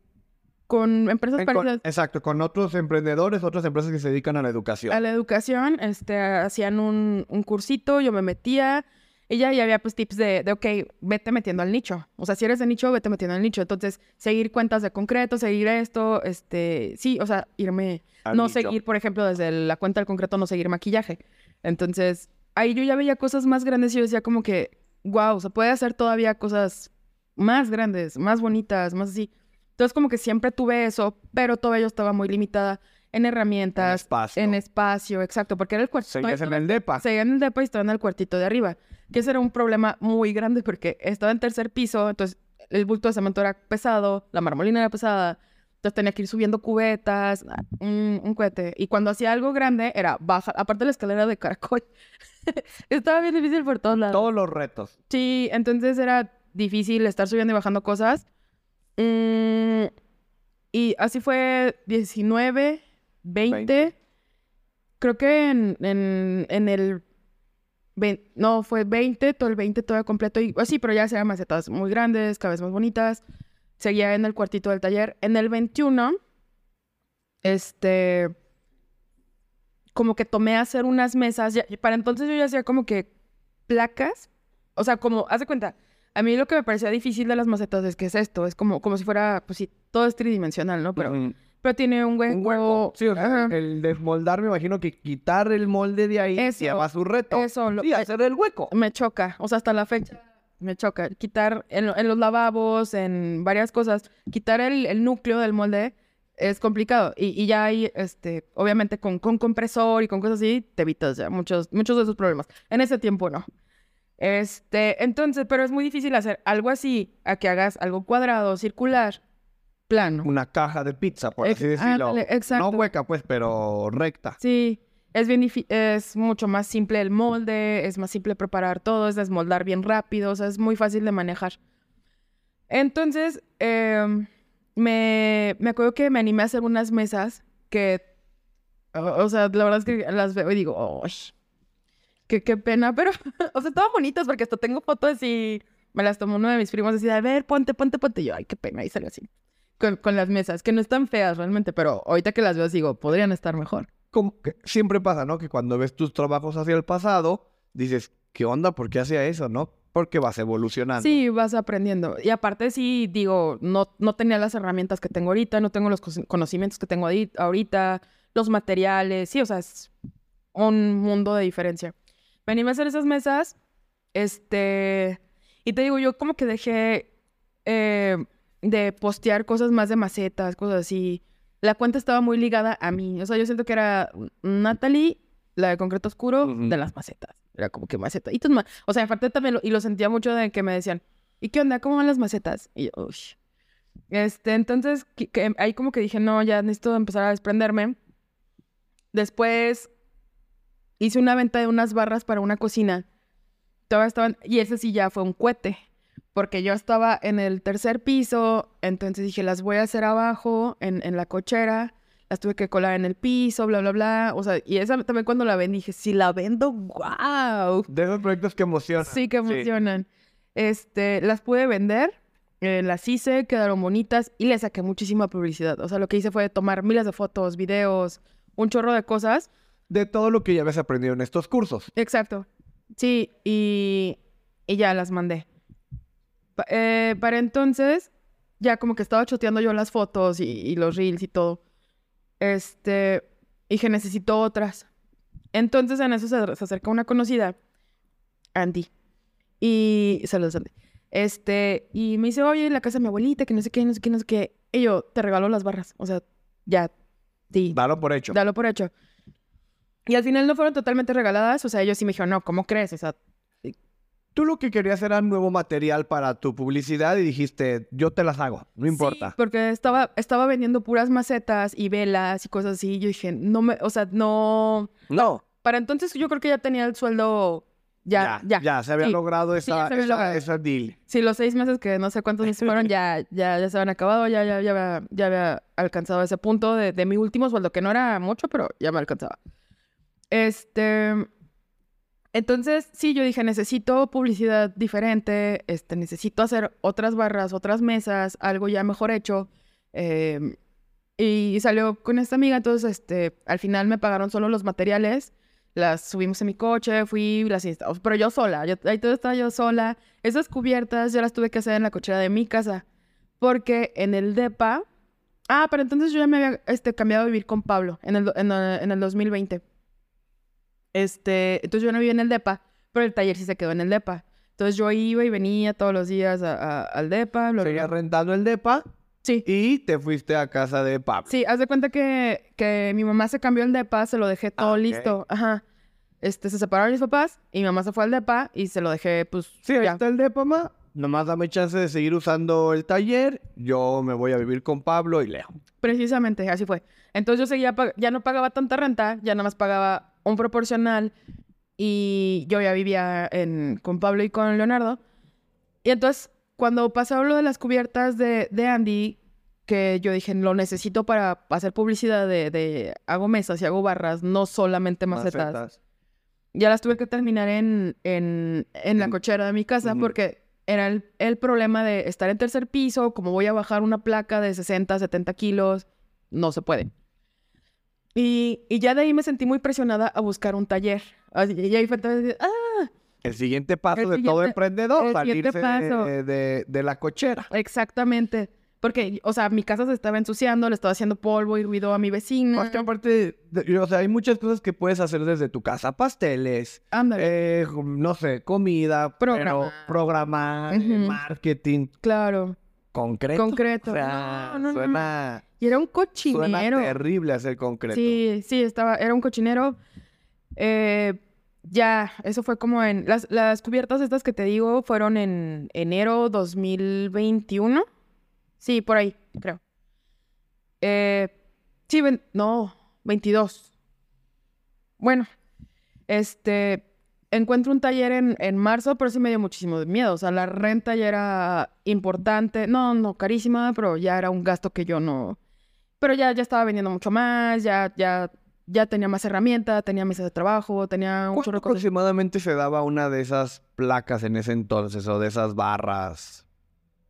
con empresas En- con- parecidas exacto, con otros emprendedores, otras empresas que se dedican a la educación. a la educación, este, hacían un, un cursito, yo me metía, y ya, ya había pues tips de, de, ok, vete metiendo al nicho. O sea, si eres de nicho, vete metiendo al nicho. Entonces, seguir cuentas de concreto, seguir esto, este, sí, o sea, irme, Al no nicho. seguir, por ejemplo, desde la cuenta del concreto, no seguir maquillaje. Entonces, ahí yo ya veía cosas más grandes y yo decía como que, wow, se puede hacer todavía cosas más grandes, más bonitas, más así. Entonces, como que siempre tuve eso, pero todavía yo estaba muy limitada en herramientas, espacio. en espacio, exacto, porque era el cuartito. Seguías en el DEPA. Seguía en el depa y estaba en el cuartito de arriba. Que ese era un problema muy grande porque estaba en tercer piso, entonces el bulto de cemento era pesado, la marmolina era pesada, entonces tenía que ir subiendo cubetas, un, un cohete. Y cuando hacía algo grande era baja, aparte de la escalera de caracol. estaba bien difícil por todos lados. Todos los retos. Sí, entonces era difícil estar subiendo y bajando cosas. Mm, y así fue 19, 20. 20. Creo que en, en, en el... vein- no, fue 20, todo el 20 todo completo. Y así, pero ya hacía macetas muy grandes, cada vez más bonitas. Seguía en el cuartito del taller. En el 21, este... Como que tomé a hacer unas mesas. ya- para entonces yo ya hacía como que placas. O sea, como, haz de cuenta, a mí lo que me parecía difícil de las macetas es que es esto, es como, como si fuera, pues sí, todo es tridimensional, ¿no? Pero, pero tiene un hueco. Un hueco. Sí, o sea, Ajá. el desmoldar, me imagino que quitar el molde de ahí Eso, lleva su reto. eso, lo- sí, hacer el hueco. Me choca, o sea, hasta la fecha me choca. Quitar en los lavabos, en varias cosas, quitar el, el núcleo del molde es complicado. Y, y ya hay, este, obviamente con, con compresor y con cosas así, te evitas ya muchos, muchos de esos problemas. En ese tiempo no. Este, entonces, pero es muy difícil hacer algo así, a que hagas algo cuadrado, circular, plano. Una caja de pizza, por Ex- así decirlo. ándale, exacto. No hueca, pues, pero recta. Sí, es bien es mucho más simple el molde, es más simple preparar todo, es desmoldar bien rápido, o sea, es muy fácil de manejar. Entonces, em, me, me acuerdo que me animé a hacer unas mesas que O, o sea, la verdad es que las veo y digo, ¡ay! Qué, qué pena, pero, o sea, estaban bonitas porque hasta tengo fotos y me las tomó uno de mis primos así, de, a ver, ponte, ponte, ponte. Y yo, ay, qué pena, y salió así. Con, con las mesas, que no están feas realmente, pero ahorita que las veo digo, podrían estar mejor. Como que siempre pasa, ¿no? Que cuando ves tus trabajos hacia el pasado, dices, ¿qué onda? ¿Por qué hacía eso, no? Porque vas evolucionando. Sí, vas aprendiendo. Y aparte sí, digo, no, no tenía las herramientas que tengo ahorita, no tengo los conocimientos que tengo ahorita, los materiales, sí, o sea, es un mundo de diferencia. Me animé a hacer esas mesas, este, y te digo, yo como que dejé eh, de postear cosas más de macetas, cosas así. La cuenta estaba muy ligada a mí, o sea, yo siento que era Natalie, la de concreto oscuro, Ujú. de las macetas. Era como que maceta. Y tus ma- o sea, aparte también, lo- y lo sentía mucho de que me decían, ¿y qué onda? ¿Cómo van las macetas? Y yo, uy. Este, entonces, que- que ahí como que dije, no, ya necesito empezar a desprenderme. Después hice una venta de unas barras para una cocina. Todavía estaban, y ese sí ya fue un cohete, porque yo estaba en el tercer piso, entonces dije, las voy a hacer abajo, en, en la cochera, las tuve que colar en el piso, bla, bla, bla. O sea, y esa también cuando la vendí, dije, si la vendo, wow. De esos proyectos que emocionan. Sí, que funcionan. Este, las pude vender, eh, las hice, quedaron bonitas y le saqué muchísima publicidad. O sea, lo que hice fue tomar miles de fotos, videos, un chorro de cosas. De todo lo que ya habías aprendido en estos cursos. Exacto. Sí, y, y ya las mandé. Pa- eh, para entonces, ya como que estaba choteando yo las fotos y, y los reels y todo. Este, dije, necesito otras. Entonces en eso se, se acerca una conocida, Andy. Y saludos, Andy. Este, y me dice, oye, la casa de mi abuelita, que no sé qué, no sé qué, no sé qué. Y yo, te regalo las barras. O sea, ya, sí. Dalo por hecho. Dalo por hecho. Y al final no fueron totalmente regaladas, o sea, ellos sí me dijeron, no, ¿cómo crees? O sea, Tú lo que querías era nuevo material para tu publicidad y dijiste, yo te las hago, no importa. Sí, porque estaba, estaba vendiendo puras macetas y velas y cosas así. y Yo dije, no me, o sea, no. No, Para entonces yo creo que ya tenía el sueldo. Ya, ya. ya, se había Sí. logrado Sí, esa, ya se había esa, logrado. esa deal. Sí, los seis meses que no sé cuántos meses fueron, ya, ya, ya se habían acabado, ya, ya, ya, había, ya había alcanzado ese punto de, de mi último sueldo, que no era mucho, pero ya me alcanzaba. Este. Entonces, sí, yo dije, necesito publicidad diferente, este, necesito hacer otras barras, otras mesas, algo ya mejor hecho. em, y salió con esta amiga, entonces, este, al final me pagaron solo los materiales, las subimos en mi coche, fui, las instalamos, pero yo sola, ahí todo estaba yo sola. Esas cubiertas yo las tuve que hacer en la cochera de mi casa, porque en el DEPA... Ah, pero entonces yo ya me había este, cambiado a vivir con Pablo en el, en, eh, en el 2020. Este, entonces yo no vivía en el DEPA, pero el taller sí se quedó en el DEPA. Entonces yo iba y venía todos los días a- a- al DEPA. bla, Seguías rentando el depa Sí, y te fuiste a casa de Pablo. sí, haz de cuenta que, que mi mamá se cambió el DEPA, se lo dejé todo Ah, listo. Ajá. Este, se separaron mis papás y mi mamá se fue al DEPA y se lo dejé, pues, Sí, ahí ya. está el depa, ma. Nomás dame chance de seguir usando el taller. Yo me voy a vivir con Pablo y Leo. Precisamente, así fue. Entonces yo seguía, ya no pagaba tanta renta, ya nada más pagaba un proporcional y yo ya vivía en, con Pablo y con Leonardo. Y entonces, cuando pasó lo de las cubiertas de, de Andy, que yo dije, lo necesito para hacer publicidad de, de hago mesas y hago barras, no solamente macetas. Macetas. Ya las tuve que terminar en, en, en la cochera de mi casa porque era el, el problema de estar en tercer piso, como voy a bajar una placa de 60, 70 kilos, no se puede. Y, y ya de ahí me sentí muy presionada a buscar un taller. Así, y ahí fue entonces, ah, El siguiente paso El de todo emprendedor, el salirse paso. de, de- de la cochera. exactamente. Porque, o sea, mi casa se estaba ensuciando, le estaba haciendo polvo y ruido a mi vecina. Aparte, o sea, hay muchas cosas que puedes hacer desde tu casa. Pasteles, Ándale, eh, no sé, comida, pero Programar. eh, marketing, claro, concreto. concreto. O sea, No, no, no. suena, Y era un suena cochinero. terrible hacer concreto. Sí, sí, estaba, era un cochinero. Eh, ya, eso fue como en... Las, las cubiertas estas que te digo fueron en enero 2021. Sí, por ahí, creo. Eh, sí, ven- no, 22. Bueno, este, encuentro un taller en, en marzo, pero sí me dio muchísimo de miedo. O sea, la renta ya era importante. No, no, carísima, pero ya era un gasto que yo no... Pero ya, ya estaba vendiendo mucho más, ya, ya, ya tenía más herramienta, tenía mesa de trabajo, tenía un ¿Cuánto chorro de cosas. aproximadamente se daba una de esas placas en ese entonces o de esas barras?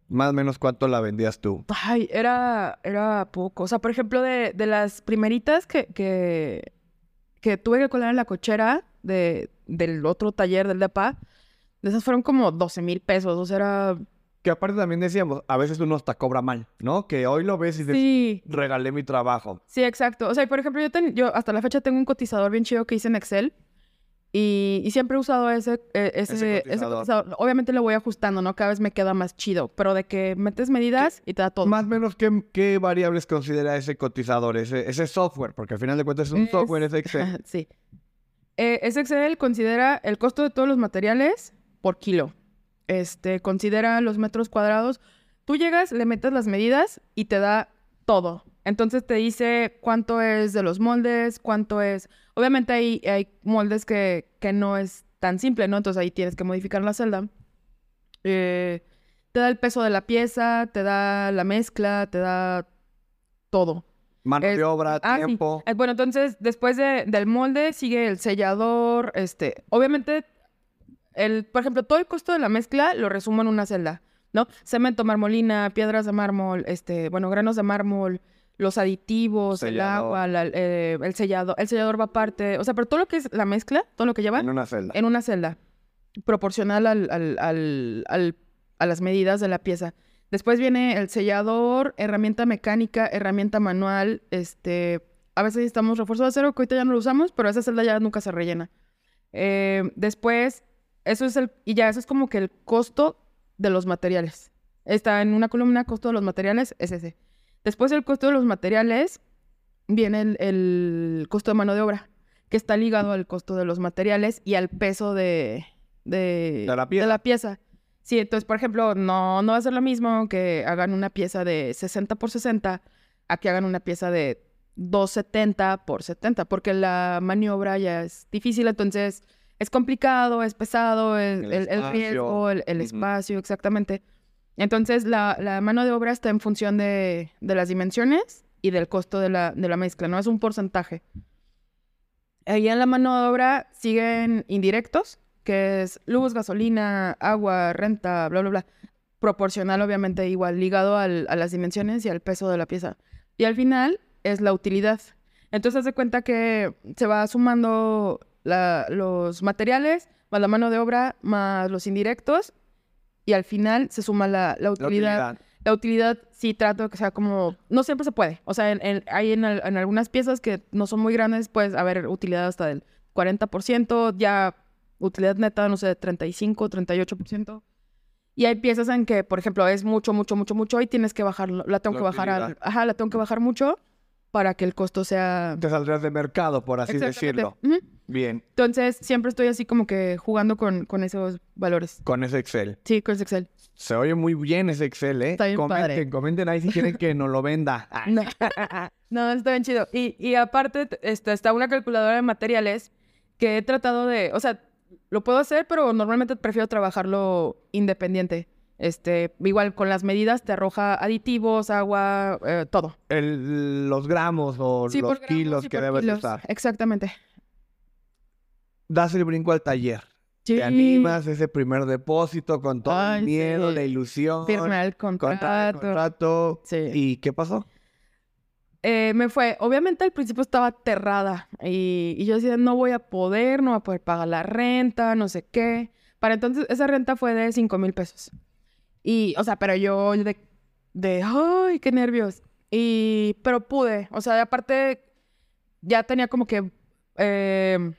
Más o menos cuánto la vendías tú. Ay, era, era poco. O sea, por ejemplo, de, de las primeritas que, que, que tuve que colar en la cochera de, del otro taller del DEPA, de esas fueron como 12 mil pesos. O sea, era... Que aparte también decíamos, a veces uno hasta cobra mal, ¿no? Que hoy lo ves y dices, Sí, regalé mi trabajo. sí, exacto. O sea, por ejemplo, yo, ten- yo hasta la fecha tengo un cotizador bien chido que hice en Excel. Y, y siempre he usado ese, eh, ese, Ese ese cotizador. cotizador. Obviamente lo voy ajustando, ¿no? Cada vez me queda más chido. Pero de que metes medidas y te da todo. Más o menos, ¿qué, qué variables considera ese cotizador, ese, ese software? Porque al final de cuentas es un Es- software, es Excel. sí. Eh, Excel considera el costo de todos los materiales por kilo. Este, considera los metros cuadrados. Tú llegas, le metes las medidas y te da todo. Entonces te dice cuánto es de los moldes, cuánto es... Obviamente hay, hay moldes que, que no es tan simple, ¿no? Entonces ahí tienes que modificar la celda. Eh, te da el peso de la pieza, te da la mezcla, te da todo. Mano de obra, Ah, tiempo. Eh, Bueno, entonces, después de- del molde sigue el sellador, este, obviamente, el, por ejemplo, todo el costo de la mezcla lo resumo en una celda, ¿no? Cemento, marmolina, piedras de mármol, este, bueno, granos de mármol, los aditivos, el agua, la- eh, el sellador, el sellador va aparte, o sea, pero todo lo que es la mezcla, todo lo que lleva En una celda. en una celda, proporcional al, al- al- al- a las medidas de la pieza. Después viene el sellador, herramienta mecánica, herramienta manual, este, a veces necesitamos refuerzo de acero, que ahorita ya no lo usamos, pero esa celda ya nunca se rellena. Eh, después, eso es el, y ya eso es como que el costo de los materiales. Está en una columna, costo de los materiales, es ese. Después el costo de los materiales, viene el, el costo de mano de obra, que está ligado al costo de los materiales y al peso de, de, De la pieza. la pieza. Sí, entonces, por ejemplo, no, no va a ser lo mismo que hagan una pieza de 60 por 60 a que hagan una pieza de 270 por 70, porque la maniobra ya es difícil, entonces es complicado, es pesado, el, El el- el riesgo, el, el Ujú. espacio, exactamente. Entonces, la, la mano de obra está en función de, de las dimensiones y del costo de la, de la mezcla, ¿no? Es un porcentaje. Ahí en la mano de obra siguen indirectos, que es luz, gasolina, agua, renta, bla, bla, bla. Proporcional, obviamente, igual, ligado al- a las dimensiones y al peso de la pieza. Y al final es la utilidad. Entonces, haz de cuenta que se va sumando la- los materiales, más la mano de obra, más los indirectos, y al final se suma la, la La utilidad. utilidad. La utilidad sí trato que sea como... No siempre se puede. O sea, en- en- hay en, en algunas piezas que no son muy grandes, pues haber utilidad hasta del 40%, ya utilidad neta, no sé, 35, 38%. Y hay piezas en que, por ejemplo, es mucho, mucho, mucho, mucho y tienes que bajarlo. La tengo La que bajar al... Ajá, la tengo que bajar mucho para que el costo sea... Te saldrías de mercado, por así decirlo. Ujú. Bien, Entonces, siempre estoy así como que jugando con, con esos valores. con ese Excel. Sí, con ese Excel. Se oye muy bien ese Excel, ¿eh? Está bien comenten, padre. comenten ahí si quieren que nos lo venda. No, no está bien chido. Y, y aparte está, está una calculadora de materiales que he tratado de, o sea, lo puedo hacer, pero normalmente prefiero trabajarlo independiente. Este, igual con las medidas te arroja aditivos, agua, eh, todo. el- los gramos o Sí, los kilos que debes kilos. usar. Exactamente. Das el brinco al taller. Sí. Te animas ese primer depósito con todo Ay, el miedo, sí. la ilusión. Firma el contra el contrato. contrato. Sí. ¿Y qué pasó? Eh, me fue, obviamente al principio estaba aterrada y, yo decía, no voy a poder, no voy a poder pagar la renta, no sé qué. Para entonces, esa renta fue de 5 mil pesos. Y, o sea, pero yo de, de, ay, qué nervios. Y, pero pude, o sea, aparte, ya tenía como que, eh,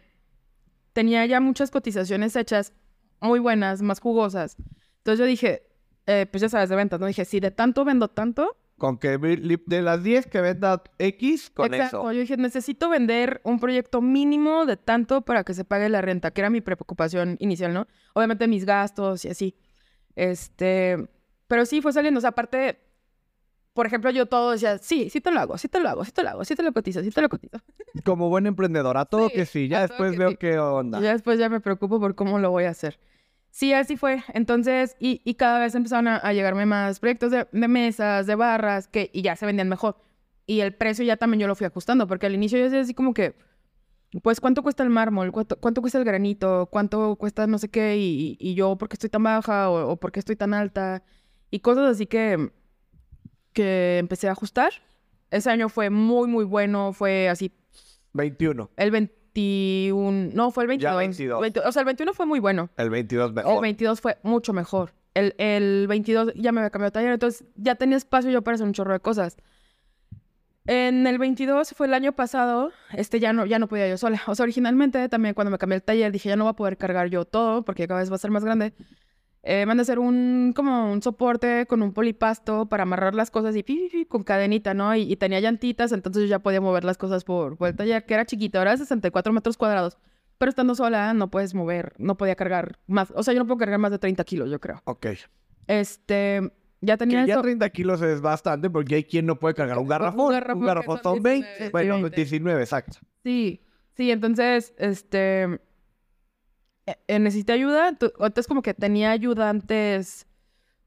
tenía ya muchas cotizaciones hechas muy buenas, más jugosas. Entonces yo dije, eh, pues ya sabes, de ventas, ¿no? Dije, si de tanto vendo tanto, Con que de las 10 que venda X, con Exacto. eso. Yo dije, necesito vender un proyecto mínimo de tanto para que se pague la renta, que era mi preocupación inicial, ¿no? Obviamente mis gastos y así. Este, pero sí fue saliendo. O sea, aparte, por ejemplo, yo todo decía, sí, sí te lo hago, sí te lo hago, sí te lo hago, sí te lo cotizo, sí te lo cotizo. Como buen emprendedor, a todo Sí, que sí. Ya después que veo sí. qué onda. Ya después ya me preocupo por cómo lo voy a hacer. Sí, así fue. Entonces, y, y cada vez empezaron a, a llegarme más proyectos de, de mesas, de barras, que y ya se vendían mejor. Y el precio ya también yo lo fui ajustando, porque al inicio yo decía así como que, pues, ¿cuánto cuesta el mármol? ¿Cuánto, cuánto cuesta el granito? ¿Cuánto cuesta no sé qué? Y, y yo, ¿por qué estoy tan baja? O, o ¿por qué estoy tan alta? Y cosas así que, que empecé a ajustar. Ese año fue muy, muy bueno. Fue así, 21. el 21... No, fue el 22. Ya 22. 20 o sea, el 21 fue muy bueno. El 22 El mejor. 22 fue mucho mejor. El, el 22 ya me había cambiado de taller, entonces ya tenía espacio yo para hacer un chorro de cosas. En el 22 fue el año pasado, este ya no, ya no podía yo sola. O sea, originalmente también cuando me cambié el taller dije ya no voy a poder cargar yo todo porque cada vez va a ser más grande. Eh, mandé a hacer un, como un soporte con un polipasto para amarrar las cosas y pi, pi, pi, con cadenita, ¿no? Y, y tenía llantitas, entonces yo ya podía mover las cosas por, por el taller, que era chiquito, era de 64 metros cuadrados. Pero estando sola no puedes mover, no podía cargar más, o sea, yo no puedo cargar más de 30 kilos, yo creo. Ok. Este, ya tenía Que ya eso. 30 kilos es bastante porque hay quien no puede cargar un garrafón. Un garrafón garrafón, que son son 20. 19, Bueno, 20. 19, exacto. Sí, sí, entonces, este, eh, eh, necesité ayuda, tu- entonces como que tenía ayudantes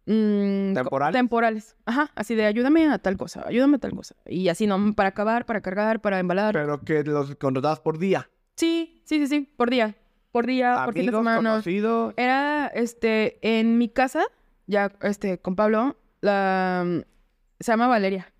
mm, ¿Temporales? temporales, ajá, así de ayúdame a tal cosa, ayúdame a tal cosa, y así, ¿no? Para acabar, para cargar, para embalar. Pero que los contratabas por día. Sí, sí, sí, sí, por día, por día, por fin de semana. Era, este, en mi casa, ya, este, con Pablo, la, se llama Valeria.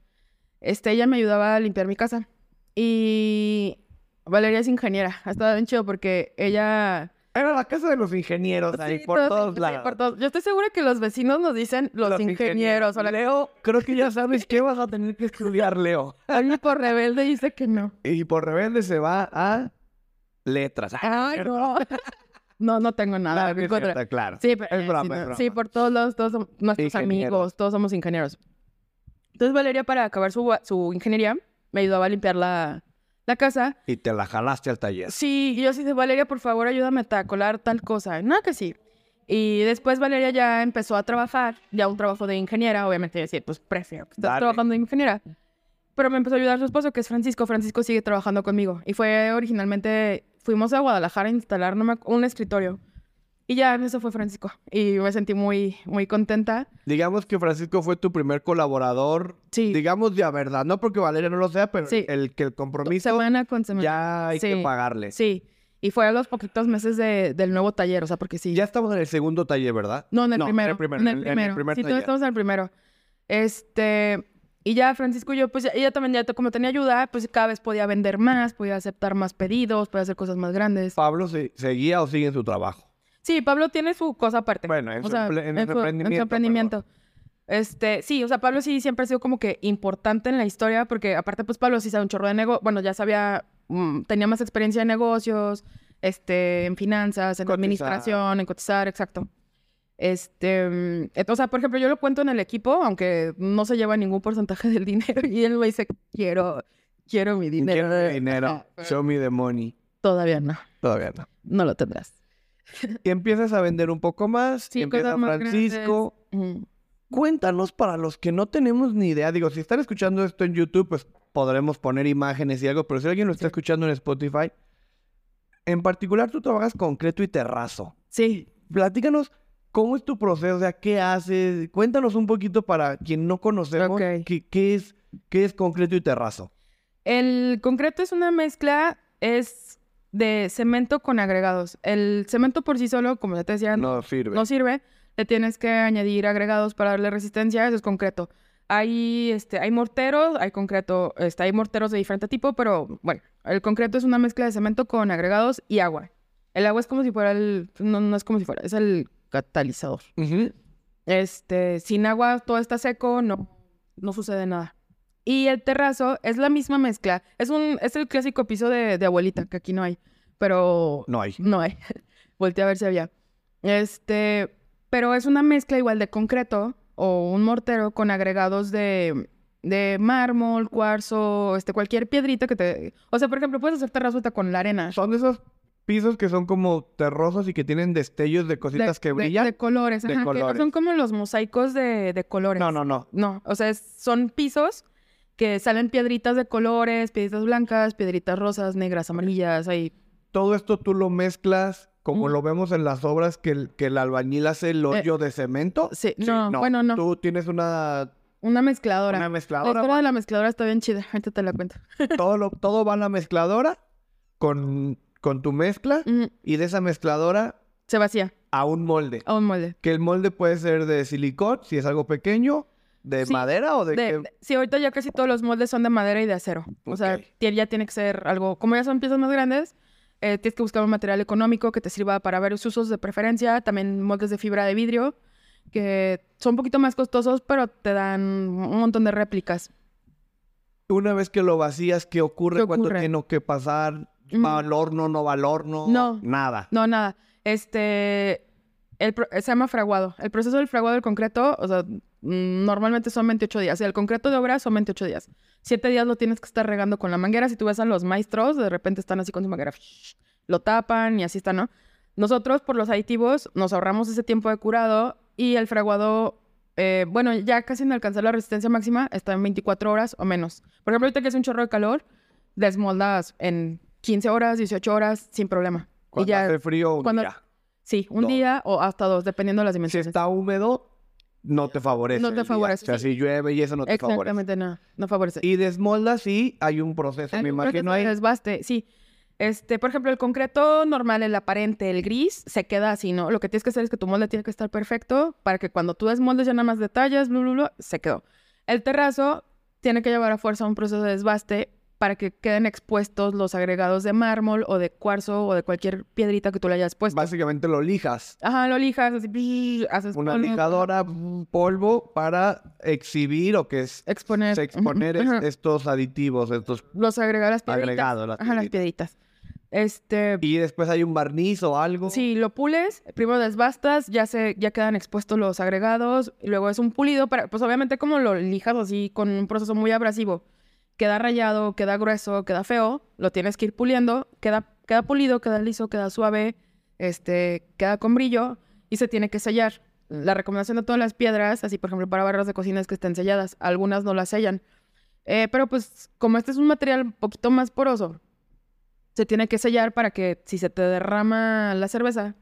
Este, ella me ayudaba a limpiar mi casa. Y Valeria es ingeniera. Ha estado bien chido porque ella... Era la casa de los ingenieros ahí, Sí, por todos lados. por todos. Yo estoy segura que los vecinos nos dicen los, ingenieros. Leo, creo que ya sabes qué vas a tener que estudiar, Leo. alguien por rebelde dice que no. Y por rebelde se va a letras. Ay, no. No, no tengo nada. Claro es cierto, claro. Sí, pero, Es eh, broma, sí, es broma. sí, por todos lados, todos somos nuestros amigos, todos somos ingenieros. Entonces Valeria, para acabar su, su ingeniería, me ayudaba a limpiar la, la casa. Y te la jalaste al taller. Sí, y yo así de Valeria, por favor, ayúdame a colar tal cosa. No, que sí. Y después Valeria ya empezó a trabajar, ya un trabajo de ingeniera, obviamente decir, pues prefiero que Dale. trabajando de ingeniera. Pero me empezó a ayudar su esposo, que es Francisco. Francisco sigue trabajando conmigo. Y fue originalmente, fuimos a Guadalajara a instalar un escritorio. Y ya, eso fue Francisco. Y me sentí muy, muy contenta. Digamos que Francisco fue tu primer colaborador, Sí. digamos de verdad, no porque Valeria no lo sea, pero Sí. el que el compromiso Semana con semana. ya hay que pagarle. Sí. Y fue a los poquitos meses de- del nuevo taller, o sea, porque sí. Ya estamos en el segundo taller, ¿verdad? No, en el No, en primero. el primero, En en el el- en el primero. primer sí, taller. estamos en el primero. Este. Y ya Francisco y yo, pues ya- ella también, ya como tenía ayuda, pues cada vez podía vender más, podía aceptar más pedidos, podía hacer cosas más grandes. Pablo se- seguía o sigue en su trabajo. Sí, Pablo tiene su cosa aparte. Bueno, en O su sea, emple- en en su su- en su emprendimiento, emprendimiento. Este, sí, o sea, Pablo sí siempre ha sido como que importante en la historia, porque aparte, pues Pablo sí sabe un chorro de negocio, bueno, ya sabía, mm, tenía más experiencia en negocios, este, en finanzas, en Cotizar. administración, en cotizar, exacto. Este, mm, o sea, por ejemplo, yo lo cuento en el equipo, aunque no se lleva ningún porcentaje del dinero, y él me dice, quiero, quiero mi dinero. Quiero mi dinero. Show me the money. Todavía no, Todavía no. no lo tendrás. Y empiezas a vender un poco más. Sí, empieza más Francisco. grandes. Cuéntanos para los que no tenemos ni idea. Digo, si están escuchando esto en YouTube, pues podremos poner imágenes y algo, pero si alguien lo está Sí. escuchando en Spotify, en particular tú trabajas concreto y terrazo. Sí, Platícanos cómo es tu proceso, o sea, qué haces. Cuéntanos un poquito para quien no conocemos qué, qué es, qué es concreto y terrazo. El concreto es una mezcla, es de cemento con agregados. El cemento por sí solo, como ya te decía, no, sirve. no sirve. Le tienes que añadir agregados para darle resistencia. Eso es concreto. Hay, este, hay morteros, hay concreto, este, hay morteros de diferente tipo, pero bueno, el concreto es una mezcla de cemento con agregados y agua. El agua es como si fuera el, no, no es como si fuera, es el catalizador. Este, sin agua todo está seco, no, no sucede nada. Y el terrazo es la misma mezcla. Es un, es el clásico piso de, de abuelita, que aquí no hay. Pero No hay. no hay. Volteé a ver si había. Este, pero es una mezcla igual de concreto o un mortero con agregados de, de mármol, cuarzo, este, cualquier piedrita que te... O sea, por ejemplo, puedes hacer terrazo hasta con la arena. Son esos pisos que son como terrosos y que tienen destellos de cositas que brillan. De, colores, De ajá, que no colores. son como los mosaicos de, de colores. No, no, no. No, o sea, es- son pisos que salen piedritas de colores, piedritas blancas, piedritas rosas, negras, amarillas, ahí. Todo esto tú lo mezclas como lo vemos en las obras que el, que el albañil hace el hoyo de cemento. sí, no, bueno, no. Tú tienes una, Una mezcladora. una La mezcladora. historia de la mezcladora está bien chida, ahorita te la cuento. todo, lo, todo va a la mezcladora con, con tu mezcla y de esa mezcladora Se vacía a un molde. a un molde. Que el molde puede ser de silicón, si es algo pequeño, de Sí, madera o de, De- qué? de- sí, ahorita ya casi todos los moldes son de madera y de acero. O sea, ya tiene que ser algo, como ya son piezas más grandes, eh, tienes que buscar un material económico que te sirva para varios usos de preferencia. También moldes de fibra de vidrio, que son un poquito más costosos, pero te dan un montón de réplicas. Una vez que lo vacías, ¿qué ocurre? ¿Qué ¿Cuánto ocurre? tiene que pasar? Mm. ¿Va al horno? ¿No va al horno? No. Nada. No, nada. Este, el pro- se llama fraguado. El proceso del fraguado del concreto, o sea, mm, normalmente son 28 días. El concreto de obra son 28 días. Siete días lo tienes que estar regando con la manguera. Si tú ves a los maestros, de repente están así con su manguera, lo tapan y así está, ¿no? Nosotros, por los aditivos, nos ahorramos ese tiempo de curado y el fraguado, eh, bueno, ya casi en alcanzar la resistencia máxima, está en 24 horas o menos. Por ejemplo, ahorita que hace un chorro de calor, desmoldas en 15 horas, 18 horas, sin problema. Y Cuando ya, hace frío, un cuando- día. Sí, un Dos. día o hasta dos, dependiendo de las Si dimensiones. está húmedo, no te favorece. No te favorece, O sea, sí. si llueve y eso no te favorece. Exactamente, no, no favorece. Y desmoldas y hay un proceso, Hay me un imagino proceso de ahí. desbaste, sí. Este, por ejemplo, el concreto normal, el aparente, el gris, se queda así, ¿no? Lo que tienes que hacer es que tu molde tiene que estar perfecto para que cuando tú desmoldes ya nada más detalles, blu, blu, blu, se quedó. El terrazo tiene que llevar a fuerza un proceso de desbaste para que queden expuestos los agregados de mármol o de cuarzo o de cualquier piedrita que tú le hayas puesto. Básicamente lo lijas. Ajá, lo lijas, así, brrr, haces Una polvo, lijadora, polvo para exhibir o que es exponer, se exponer es- estos aditivos, estos los agregados, las piedritas. agregados, las Ajá, las piedritas. Este, Y después hay un barniz o algo. Sí, lo pules, primero desbastas, ya se, ya quedan expuestos los agregados, y luego es un pulido para, pues obviamente como lo lijas así con un proceso muy abrasivo, queda rayado, queda grueso, queda feo, lo tienes que ir puliendo, queda, queda pulido, queda liso, queda suave, este, queda con brillo y se tiene que sellar. La recomendación de todas las piedras, así por ejemplo para barras de cocina es que estén selladas, algunas no las sellan. Eh, pero pues como este es un material un poquito más poroso, se tiene que sellar para que si se te derrama la cerveza,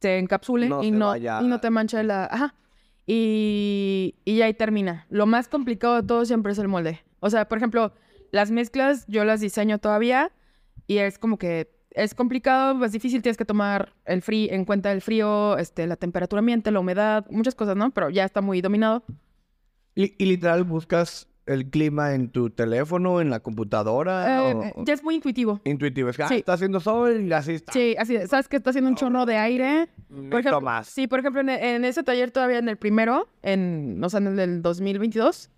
se encapsule No y, no, vaya- y no te manche la... Ajá. Y, y ahí termina. Lo más complicado de todo siempre es el molde. O sea, por ejemplo, las mezclas yo las diseño todavía y es como que es complicado, es difícil, tienes que tomar el frío, en cuenta el frío, este, la temperatura ambiente, la humedad, muchas cosas, ¿no? Pero ya está muy dominado. Y, y literal buscas el clima en tu teléfono, en la computadora. Eh, o- eh, ya es muy intuitivo. Intuitivo. Es que ah, sí. está haciendo sol y así está. Sí, así, es. ¿sabes que está haciendo un chorro de aire? Por ejemplo, más. Sí, por ejemplo, en, en ese taller todavía en el primero, en, o sea, en el del 2022,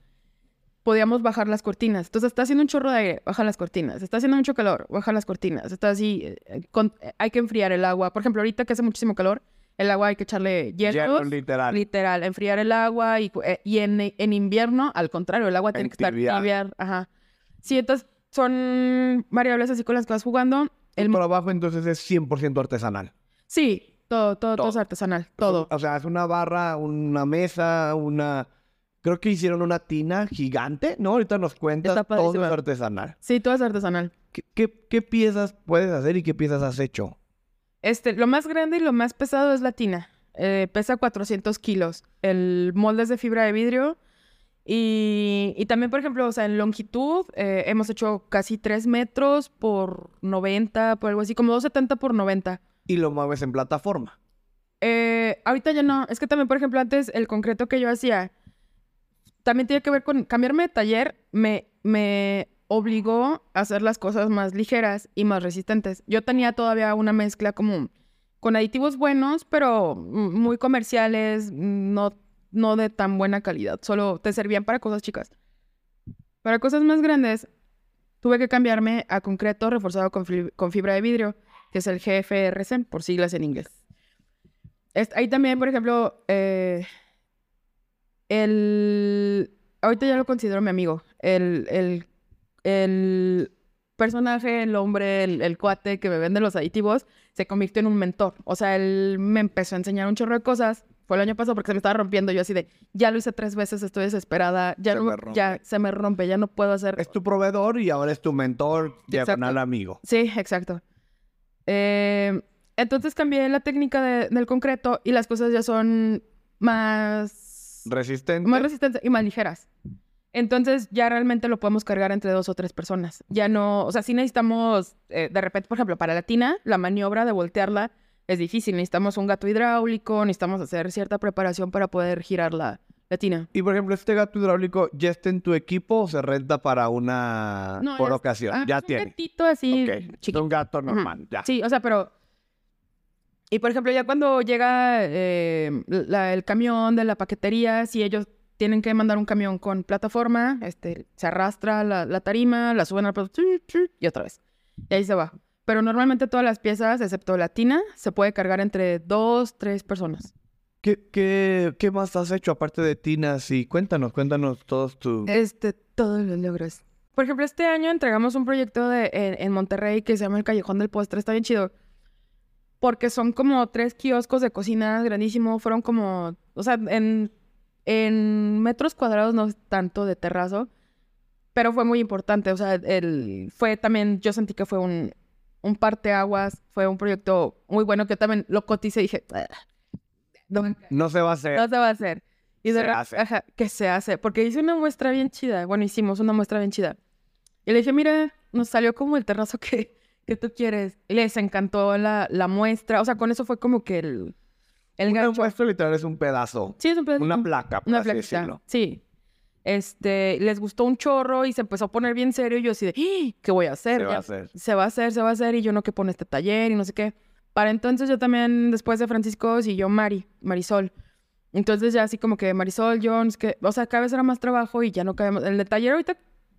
podíamos bajar las cortinas. Entonces, está haciendo un chorro de aire, baja las cortinas. Está haciendo mucho calor, baja las cortinas. Está así, eh, eh, con- eh, hay que enfriar el agua. Por ejemplo, ahorita que hace muchísimo calor, el agua hay que echarle Hielo, hielos. literal. Literal, enfriar el agua y, y en, en invierno, al contrario, el agua tiene que estar tibia. Ajá. Sí, entonces son variables así con las que vas jugando. El, Por abajo entonces es 100% artesanal. sí, todo, todo, todo es Todo. artesanal, todo. O sea, es una barra, una mesa, una... Creo que hicieron una tina gigante, ¿no? Ahorita nos cuentas, todo es artesanal. Sí, todo es artesanal. ¿Qué, qué, qué piezas puedes hacer y qué piezas has hecho? Este, lo más grande y lo más pesado es la tina. Eh, pesa 400 kilos. El molde es de fibra de vidrio. Y, y también, por ejemplo, o sea, en longitud eh, hemos hecho casi 3 metros por 90, por algo así, como 270 por 90. Y lo mueves en plataforma. Eh, ahorita ya no. Es que también, por ejemplo, antes el concreto que yo hacía también tiene que ver con cambiarme de taller. Me, me obligó a hacer las cosas más ligeras y más resistentes. Yo tenía todavía una mezcla como con aditivos buenos, pero muy comerciales, no, no de tan buena calidad. Solo te servían para cosas chicas. Para cosas más grandes, tuve que cambiarme a concreto reforzado con, con fibra de vidrio, que es el GFRC, por siglas en inglés. Ahí también, por ejemplo, eh, el... Ahorita ya lo considero mi amigo. El, el, el personaje, el hombre, el, el cuate que me vende los aditivos, se convirtió en un mentor. O sea, él me empezó a enseñar un chorro de cosas. Fue el año pasado porque se me estaba rompiendo. Yo así de, ya lo hice tres veces, estoy desesperada. Ya, Se no, me rompe. ya se me rompe, ya no puedo hacer... Es tu proveedor y ahora es tu mentor, diagonal amigo. Sí, exacto. Eh, entonces cambié la técnica de- del concreto y las cosas ya son más, Resistente. más resistentes y más ligeras. Entonces ya realmente lo podemos cargar entre dos o tres personas. Ya no, o sea, si necesitamos, eh, de repente, por ejemplo, para la tina, la maniobra de voltearla es difícil. Necesitamos un gato hidráulico, necesitamos hacer cierta preparación para poder girar la, la tina. Y por ejemplo, ¿este gato hidráulico ya está en tu equipo o se renta para una No, por ocasión? Ah, ya es un tiene. gatito así Ok, chiquito. Un gato normal, ya. Sí, o sea, pero... Y por ejemplo, ya cuando llega eh, la- el camión de la paquetería, si ellos tienen que mandar un camión con plataforma, este, se arrastra la, la tarima, la suben al producto y otra vez. Y ahí se va. Pero normalmente todas las piezas, excepto la tina, se puede cargar entre dos, tres personas. ¿Qué, qué, qué más has hecho aparte de tinas? Y cuéntanos, cuéntanos todos tus... Este, todos los logros. Por ejemplo, este año entregamos un proyecto de, en, en Monterrey que se llama El Callejón del Postre. Está bien chido. Porque son como tres kioscos de cocina grandísimo. Fueron como, o sea, en, en metros cuadrados, no tanto de terrazo. Pero fue muy importante. O sea, el, fue también, yo sentí que fue un, un parteaguas. Fue un proyecto muy bueno que también lo coticé y dije, "Ah, no, No se va a hacer. no se va a hacer. Y de Se ra- hace. Ajá, que se hace. Porque hice una muestra bien chida. Bueno, hicimos una muestra bien chida. Y le dije, mira, nos salió como el terrazo que, que tú quieres. Les encantó la, la muestra. O sea, con eso fue como que el, el Una gancho. muestra literal es un pedazo. Sí, es un pedazo. Una placa, por Una así decirlo. Sí. Este, les gustó un chorro y se empezó a poner bien serio. Y yo así de, "¡Ah! ¿qué voy a hacer? Se va Ya- a hacer. se va a hacer, se va a hacer, y yo no que pone este taller y no sé qué. Para entonces yo también, después de Francisco, siguió Mari, Marisol. Entonces ya así como que Marisol, Jones, que, o sea, cada vez era más trabajo y ya no cabemos. El de taller ahorita,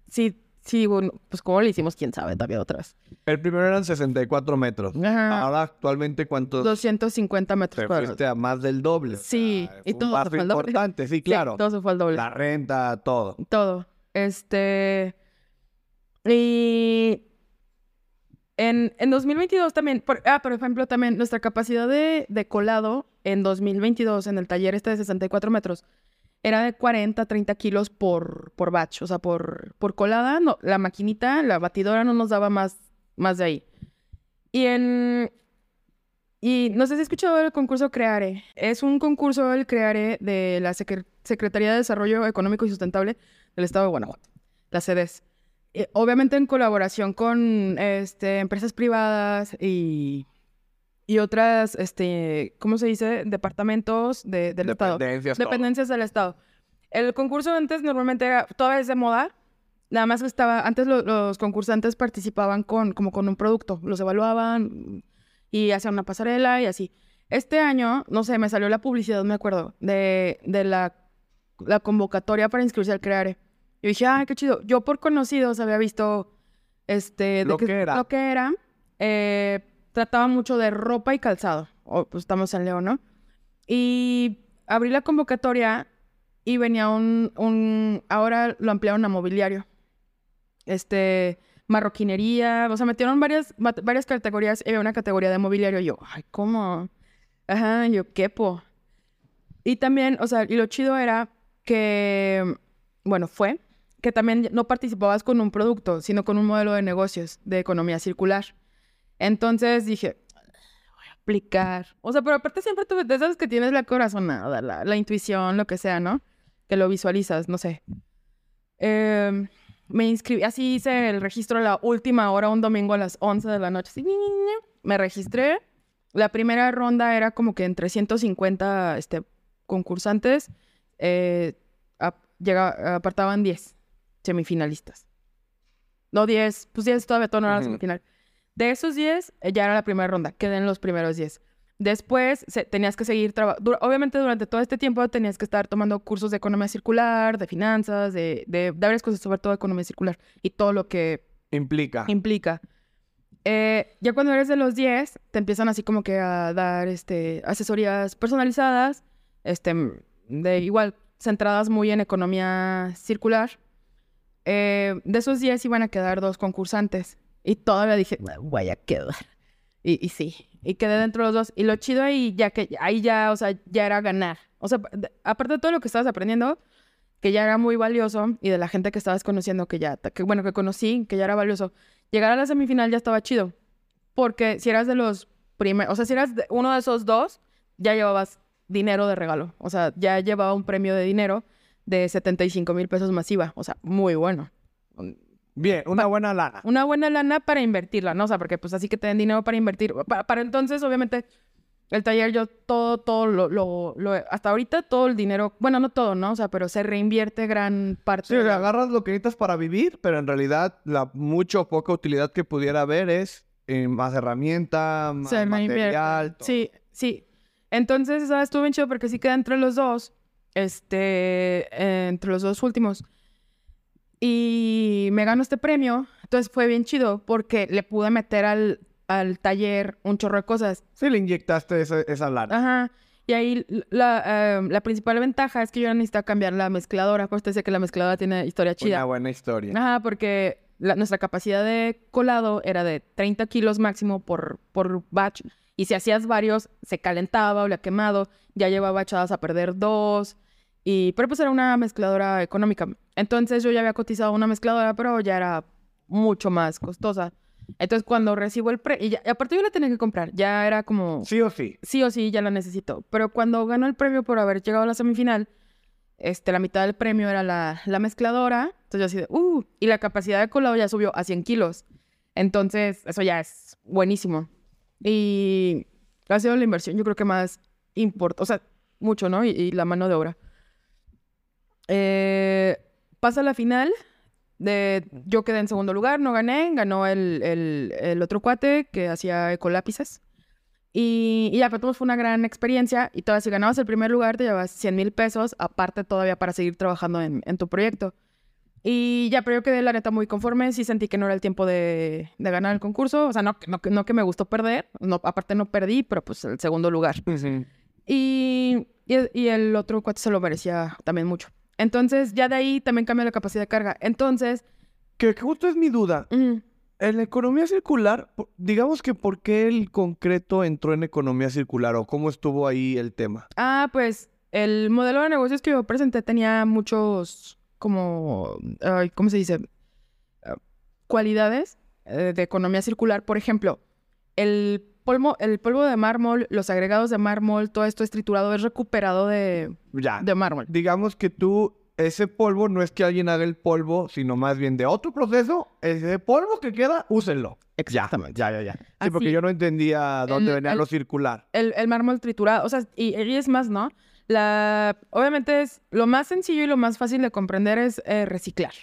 sí, sí, bueno, pues como le hicimos, quién sabe, todavía otras. El primero eran 64 metros. Ajá. Ahora actualmente cuántos 250 metros te cuadrados. fuiste a más del doble. Sí, sea, y un todo se fue al doble. importante, sí, Sí, claro. todo se fue al doble. La renta, todo. Todo. Este. Y. En, en 2022 también. por- ah, por ejemplo, también nuestra capacidad de, de colado en 2022 en el taller este de 64 metros era de 40, 30 kilos por, por batch. O sea, por, por colada, no, la maquinita, la batidora no nos daba más, más de ahí. Y en. Y no sé si has escuchado el concurso Creare. Es un concurso del Creare de la Secre- Secretaría de Desarrollo Económico y Sustentable del Estado de Guanajuato, la CEDES. Obviamente en colaboración con este, empresas privadas y, y otras, este, ¿cómo se dice? Departamentos de- del Estado. Dependencias, todo. Dependencias del Estado. El concurso antes normalmente era, todavía es de moda, nada más que estaba, antes lo- los concursantes participaban con, como con un producto, los evaluaban y hacían una pasarela y así. Este año, no sé, me salió la publicidad, me acuerdo, de, de la, la convocatoria para inscribirse al Creare. Yo dije, ay, qué chido. Yo por conocidos había visto, este, de Lo que era. Lo que era. eh, trataba mucho de ropa y calzado. O, pues estamos en León, ¿no? Y abrí la convocatoria y venía un, un, ahora lo ampliaron a mobiliario. Este, marroquinería, o sea, metieron varias, va- varias categorías y había una categoría de mobiliario. Yo, ay, ¿cómo? Ajá, yo, quepo. Y también, o sea, y lo chido era que, bueno, fue que también no participabas con un producto, sino con un modelo de negocios de economía circular. Entonces dije, voy a aplicar. O sea, pero aparte siempre tú, de esas que tienes la corazonada, la, la intuición, lo que sea, ¿no? Que lo visualizas, no sé. Em, me inscribí, así hice el registro a la última hora, un domingo a las 11 de la noche. así, me registré. La primera ronda era como que entre 150 este, concursantes. Eh, ap- llega- apartaban 10 semifinalistas. No 10, pues 10 todavía todo no era la Ujú. semifinal. De esos 10, eh, ya era la primera ronda, quedé en los primeros 10. Después se- tenías que seguir trabajando. Obviamente, durante todo este tiempo tenías que estar tomando cursos de economía circular, de finanzas, de, de, de varias cosas, sobre todo economía circular y todo lo que Implica. implica. Eh, ya cuando eres de los 10, te empiezan así como que a dar este, asesorías personalizadas, este, de igual, centradas muy en economía circular. Eh, de esos 10 iban a quedar dos concursantes. Y todavía dije, "Ah, voy a quedar. Y, y sí, y quedé dentro de los dos. Y lo chido ahí, ya que ahí ya, o sea, ya era ganar. O sea, aparte de todo lo que estabas aprendiendo, que ya era muy valioso, y de la gente que estabas conociendo, que ya, que bueno, que conocí, que ya era valioso, llegar a la semifinal ya estaba chido. Porque si eras de los primeros, o sea, si eras de- uno de esos dos, ya llevabas dinero de regalo. O sea, ya llevaba un premio de dinero de 75 mil pesos masiva. O sea, muy bueno. Bien, una buena lana. Una buena lana para invertirla, ¿no? O sea, porque pues así que te den dinero para invertir. Para, para entonces, obviamente, el taller yo todo, todo lo, lo, lo- hasta ahorita todo el dinero, bueno, no todo, ¿no? O sea, pero se reinvierte gran parte. Sí, de- agarras lo que necesitas para vivir, pero en realidad la mucho o poca utilidad que pudiera haber es eh, más herramienta, más se material. todo. Sí, sí. Entonces, ¿sabes? Estuvo bien chido porque sí queda entre los dos, este, eh, entre los dos últimos. Y me ganó este premio, entonces fue bien chido porque le pude meter al, al taller un chorro de cosas. Sí, le inyectaste esa, esa lana. Ajá. Y ahí la, eh, la principal ventaja es que yo no necesitaba cambiar la mezcladora. Pues te decía que la mezcladora tiene historia Una chida. buena historia. Ajá, porque la- nuestra capacidad de colado era de 30 kilos máximo por, por batch. Y si hacías varios, se calentaba o le quemado. Ya llevaba echadas a perder dos. Y, pero pues era una mezcladora económica. Entonces yo ya había cotizado una mezcladora, pero ya era mucho más costosa. Entonces cuando recibo el premio, y, ya- y aparte yo la tenía que comprar, ya era como Sí o sí. sí o sí ya la necesito. Pero cuando ganó el premio por haber llegado a la semifinal, este, la mitad del premio era la, la mezcladora. Entonces yo así de, uh, y la capacidad de colado ya subió a 100 kilos. Entonces, eso ya es buenísimo. Y ha sido la inversión, yo creo que más importa, o sea, mucho, ¿no? Y, y la mano de obra. Eh, pasa la final. De, yo quedé en segundo lugar, no gané, ganó el, el, el otro cuate que hacía ecolápices. Y, y ya, pero fue una gran experiencia. Y todavía si ganabas el primer lugar, te llevas 100 mil pesos, aparte todavía para seguir trabajando en, en tu proyecto. Y ya, pero yo quedé la neta muy conforme. Sí sentí que no era el tiempo de, de ganar el concurso. O sea, no, que- no, no que me gustó perder. No, aparte no perdí, pero pues el segundo lugar. Y, y, y el otro cuate se lo merecía también mucho. Entonces, ya de ahí también cambia la capacidad de carga. Entonces, Que justo es mi duda. mm, En la economía circular, digamos que por qué el concreto entró en economía circular o cómo estuvo ahí el tema. Ah, pues el modelo de negocios que yo presenté tenía muchos, como, ¿cómo se dice? Ah, cualidades eh, de economía circular. Por ejemplo, el polvo, el polvo de mármol, los agregados de mármol, todo esto es triturado, es recuperado de, Ya. de mármol. Digamos que tú, ese polvo no es que alguien haga el polvo, sino más bien de otro proceso. Ese polvo que queda, úsenlo. Exactamente. Ya, ya, ya. Sí, Así- porque yo no entendía dónde El- venía el- lo circular. El, el mármol triturado, o sea, y, y es más, ¿no? La, obviamente es lo más sencillo y lo más fácil de comprender es eh, reciclar.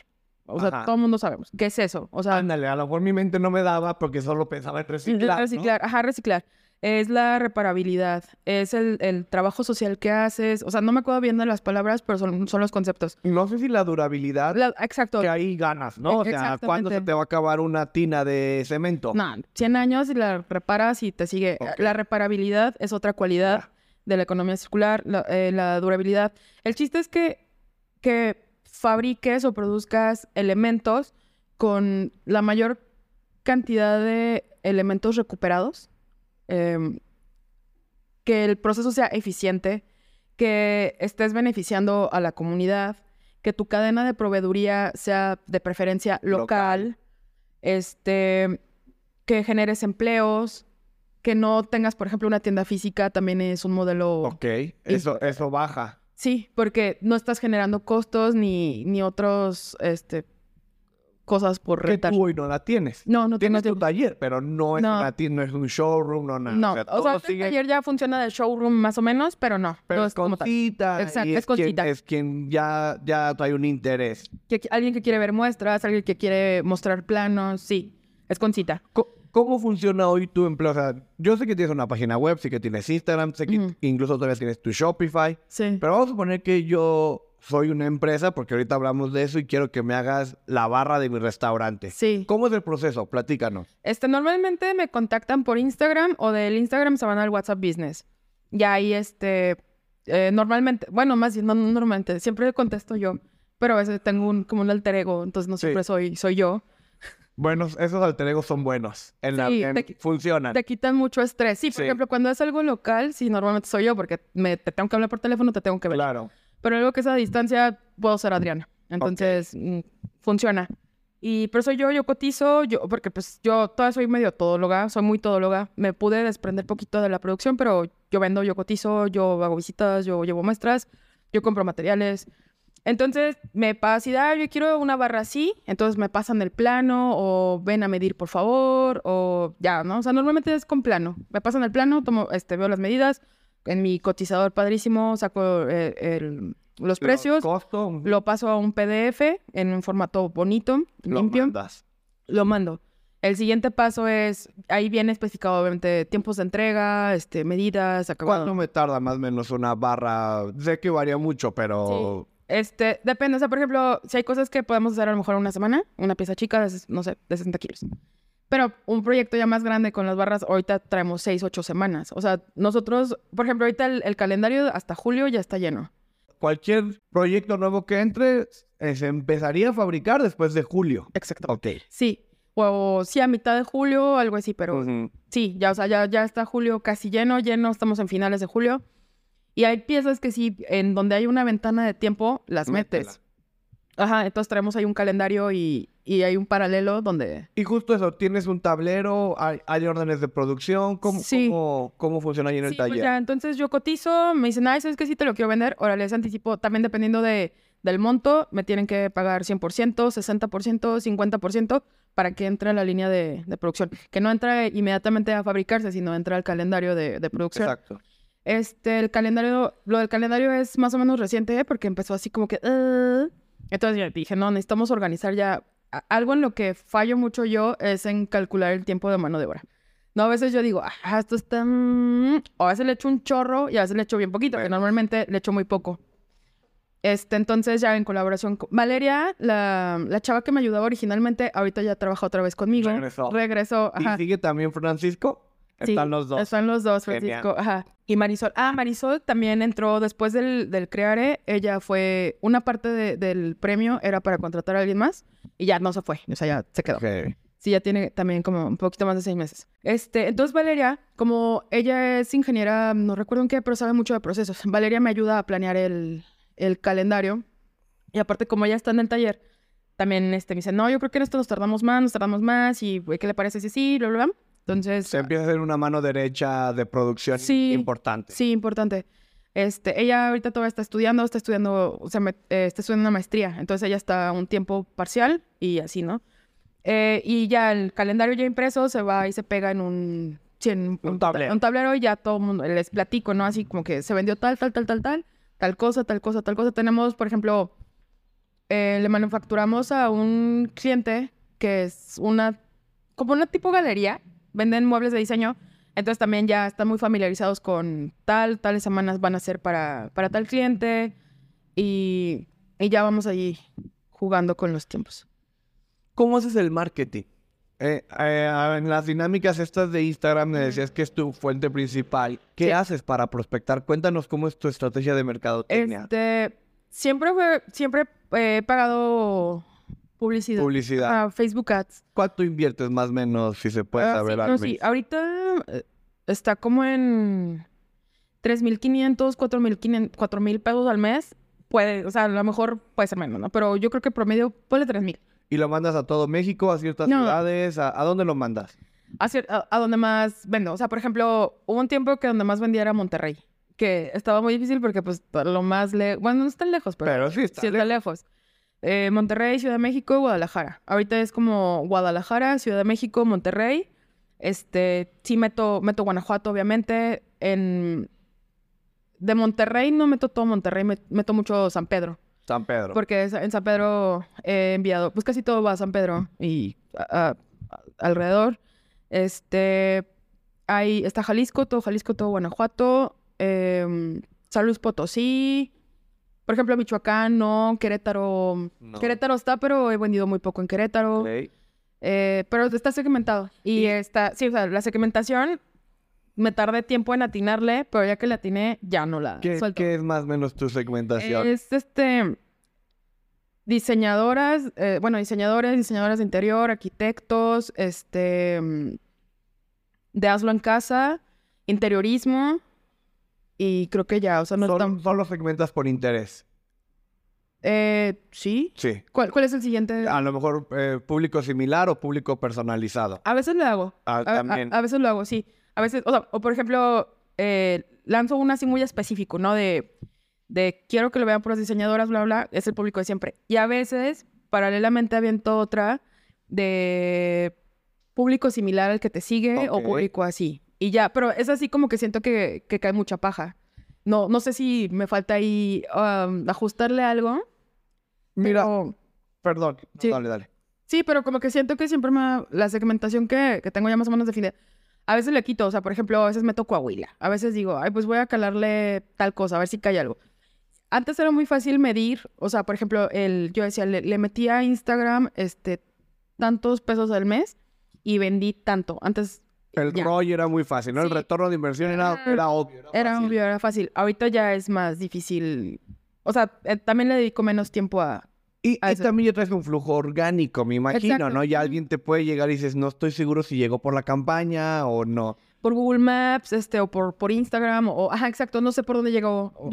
O sea, Ajá. todo el mundo sabemos. ¿Qué es eso? O sea, Ándale, a lo mejor mi mente no me daba porque solo pensaba en reciclar. ¿no? reciclar, ajá, reciclar. Es la reparabilidad, es el, el trabajo social que haces. O sea, no me acuerdo bien de las palabras, pero son, son los conceptos. No sé si la durabilidad La- exacto. que ahí ganas, ¿no? O sea, ¿cuándo se te va a acabar una tina de cemento? No, 100 años y la reparas y te sigue. La reparabilidad es otra cualidad Ya. de la economía circular, la, eh, la durabilidad. El chiste es que, que fabriques o produzcas elementos con la mayor cantidad de elementos recuperados, em, que el proceso sea eficiente, que estés beneficiando a la comunidad, que tu cadena de proveeduría sea de preferencia local, Local. este, que generes empleos, que no tengas, por ejemplo, una tienda física, también es un modelo... Ok, eso, eso baja. Sí, porque no estás generando costos ni, ni otros, este, cosas por Que rentar. tú hoy no la tienes. No, no Tienes tengo tu taller, pero no es, No. una no es un showroom, no nada. No, o sea, o el sigue, taller ya funciona de showroom más o menos, pero no, pero no es es cita. Exacto, y es con quien, cita. Es quien ya, ya trae un interés. Que- alguien que quiere ver muestras, alguien que quiere mostrar planos, sí, es con cita. Co- ¿Cómo funciona hoy tu empleo? O sea, yo sé que tienes una página web, sé que tienes Instagram, sé que Ujú. incluso todavía tienes tu Shopify. Sí. Pero vamos a suponer que yo soy una empresa, porque ahorita hablamos de eso y quiero que me hagas la barra de mi restaurante. Sí. ¿Cómo es el proceso? Platícanos. Este, normalmente me contactan por Instagram o del Instagram se van al WhatsApp Business. Y ahí, este, eh, normalmente, bueno, más bien, no, no normalmente, siempre contesto yo, pero a veces tengo un, como un alter ego, entonces no Sí. siempre soy, soy yo. Bueno, esos alter egos son buenos. En la, Sí, en- te funcionan. Te quitan mucho estrés. Sí, por Sí. ejemplo, cuando es algo local, sí, normalmente soy yo, porque me, te tengo que hablar por teléfono, te tengo que ver. Claro. Pero algo que es a distancia, puedo ser Adriana. Entonces, mm, funciona. Y pero soy yo, yo cotizo, yo, porque pues yo todavía soy medio todóloga, soy muy todóloga. Me pude desprender poquito de la producción, pero yo vendo, yo cotizo, yo hago visitas, yo llevo muestras, yo compro materiales. Entonces me pasa y da, yo quiero una barra así, entonces me pasan el plano o ven a medir por favor o ya, ¿no? O sea, normalmente es con plano. Me pasan el plano, tomo, este, veo las medidas, en mi cotizador padrísimo saco eh, el- los precios, lo paso a un PDF en un formato bonito, lo limpio, mandas. lo mando. El siguiente paso es, ahí viene especificado obviamente tiempos de entrega, este, medidas, acabado. ¿Cuánto me tarda más o menos una barra? Sé que varía mucho, pero... Este, depende, o sea, por ejemplo, si hay cosas que podemos hacer a lo mejor una semana, una pieza chica de, no sé, de 60 kilos. Pero un proyecto ya más grande con las barras, ahorita traemos 6, 8 semanas. O sea, nosotros, por ejemplo, ahorita el, el calendario hasta julio ya está lleno. Cualquier proyecto nuevo que entre eh, se empezaría a fabricar después de julio. Exacto. Ok. Sí, o sí a mitad de julio, algo así, pero sí, ya, o sea, ya, ya está julio casi lleno, lleno, estamos en finales de julio. Y hay piezas que sí, en donde hay una ventana de tiempo, las Métela. metes. Ajá, entonces traemos ahí un calendario y, y hay un paralelo donde... Y justo eso, tienes un tablero, hay, hay órdenes de producción, ¿cómo, Sí. cómo, cómo funciona ahí en el Sí, pues taller? ya, entonces yo cotizo, me dicen, ay, ¿sabes qué? Sí te lo quiero vender. Ahora les anticipo, también dependiendo de, del monto, me tienen que pagar 100%, 60%, 50% para que entre a la línea de, de producción. Que no entra inmediatamente a fabricarse, sino entra al calendario de, de producción. Exacto. Este, el calendario, lo del calendario es más o menos reciente, ¿eh? porque empezó así como que... "Ah". Entonces ya dije, no, necesitamos organizar ya. Algo en lo que fallo mucho yo es en calcular el tiempo de mano de obra. No, a veces yo digo, ah, esto está... mm", O a veces le echo un chorro y a veces le echo bien poquito, que normalmente le echo muy poco. Este, entonces ya en colaboración con Valeria, la, la chava que me ayudaba originalmente, ahorita ya trabaja otra vez conmigo. Regresó. Regresó, ¿Y ajá. sigue también Francisco? Sí, Están los dos. Están los dos, Genial. Francisco. Ajá. Y Marisol. Ah, Marisol también entró después del, del Creare. Ella fue. Una parte de- del premio era para contratar a alguien más y ya no se fue. O sea, ya se quedó. Ok. Sí, ya tiene también como un poquito más de seis meses. Este, entonces Valeria, como ella es ingeniera, no recuerdo en qué, pero sabe mucho de procesos. Valeria me ayuda a planear el, el calendario. Y aparte, como ella está en el taller, también este, me dice, no, yo creo que en esto nos tardamos más, nos tardamos más. Y, ¿qué le parece si sí? Bla, bla, bla. Entonces, Se empieza a hacer una mano derecha de producción Sí. importante. Sí, importante. Este, ella ahorita todavía está estudiando, está estudiando, o sea, me- eh, está estudiando una maestría, entonces ella está un tiempo parcial y así, ¿no? Eh, y ya el calendario ya impreso se va y se pega en un, sí, en Un tablero. un tablero y ya todo el mundo les platico, ¿no? Así como que se vendió tal, tal, tal, tal, tal, tal cosa, tal cosa, tal cosa. Tenemos, por ejemplo, eh, le manufacturamos a un cliente que es una, como una tipo galería, venden muebles de diseño, entonces también ya están muy familiarizados con tal, tales semanas van a ser para, para tal cliente y, y ya vamos allí jugando con los tiempos. ¿Cómo haces el marketing? Eh, eh, en las dinámicas estas de Instagram me decías que es tu fuente principal. ¿Qué Sí. haces para prospectar? Cuéntanos cómo es tu estrategia de mercadotecnia. Este, siempre siempre he pagado publicidad. Publicidad. Ah, Facebook Ads. ¿Cuánto inviertes más o menos, si se puede Ah, saber sí, no, sí. Ahorita eh, está como en 3.500, 4.500, 4.000 pesos al mes. Puede, o sea, a lo mejor puede ser menos, ¿no? Pero yo creo que promedio, ponle 3.000. ¿Y lo mandas a todo México, a ciertas No. ciudades? ¿A, a dónde lo mandas? A, a, a donde más vendo. O sea, por ejemplo, hubo un tiempo que donde más vendía era Monterrey. Que estaba muy difícil porque, pues, lo más lejos... Bueno, no está lejos, pero, Pero sí está sí está lejos. Eh, Monterrey, Ciudad de México, Guadalajara. Ahorita es como Guadalajara, Ciudad de México, Monterrey. Este, sí meto, meto Guanajuato, obviamente. En... De Monterrey no meto todo Monterrey, me- meto mucho San Pedro. San Pedro. Porque en San Pedro he enviado, pues casi todo va a San Pedro y a- a- a- alrededor. Este, hay, está Jalisco, todo Jalisco, todo Guanajuato, em, San Luis Potosí, por ejemplo, Michoacán, no, Querétaro, No. Querétaro está, pero he vendido muy poco en Querétaro, eh, pero está segmentado. Y, está, sí, o sea, la segmentación me tardé tiempo en atinarle, pero ya que la atiné, ya no la ¿Qué, suelto. qué es más o menos tu segmentación? Es este. Diseñadoras, eh, bueno, diseñadores, diseñadoras de interior, arquitectos, este. mm, De hazlo en casa, interiorismo. Y creo que ya, o sea, no Solo, están. solo segmentas por interés. Eh, sí. Sí. ¿Cuál, cuál es el siguiente? A lo mejor eh, público similar o público personalizado. A veces lo hago. Ah, A, también. a veces lo hago, sí. A veces, o sea, o por ejemplo, eh, lanzo una así muy específico, ¿no? De, de quiero que lo vean puras diseñadoras, bla, bla, es el público de siempre. Y a veces, paralelamente, aviento otra de público similar al que te sigue o público así. Y ya, pero es así como que siento que, que cae mucha paja. No, no sé si me falta ahí um, ajustarle algo. Mira, pero- perdón. Sí. Dale, dale. Sí, pero como que siento que siempre me... La segmentación que, que tengo ya más o menos definida, a veces le quito, o sea, por ejemplo, a veces meto Coahuila, a veces digo, ay, pues voy a calarle tal cosa, a ver si cae algo. Antes era muy fácil medir, o sea, por ejemplo, el, yo decía, le, le metí a Instagram este, tantos pesos al mes y vendí tanto. Antes El Ya. ROI era muy fácil, ¿no? El retorno de inversión era, Era- obvio. Era, era fácil. obvio, era fácil. Ahorita ya es más difícil. O sea, eh, también le dedico menos tiempo a... Y, a y también ya traes un flujo orgánico, me imagino, Exacto. ¿no? Ya alguien te puede llegar y dices, no estoy seguro si llegó por la campaña o no. por Google Maps, este, o por, por Instagram, o, ajá, exacto, no sé por dónde llegó, o-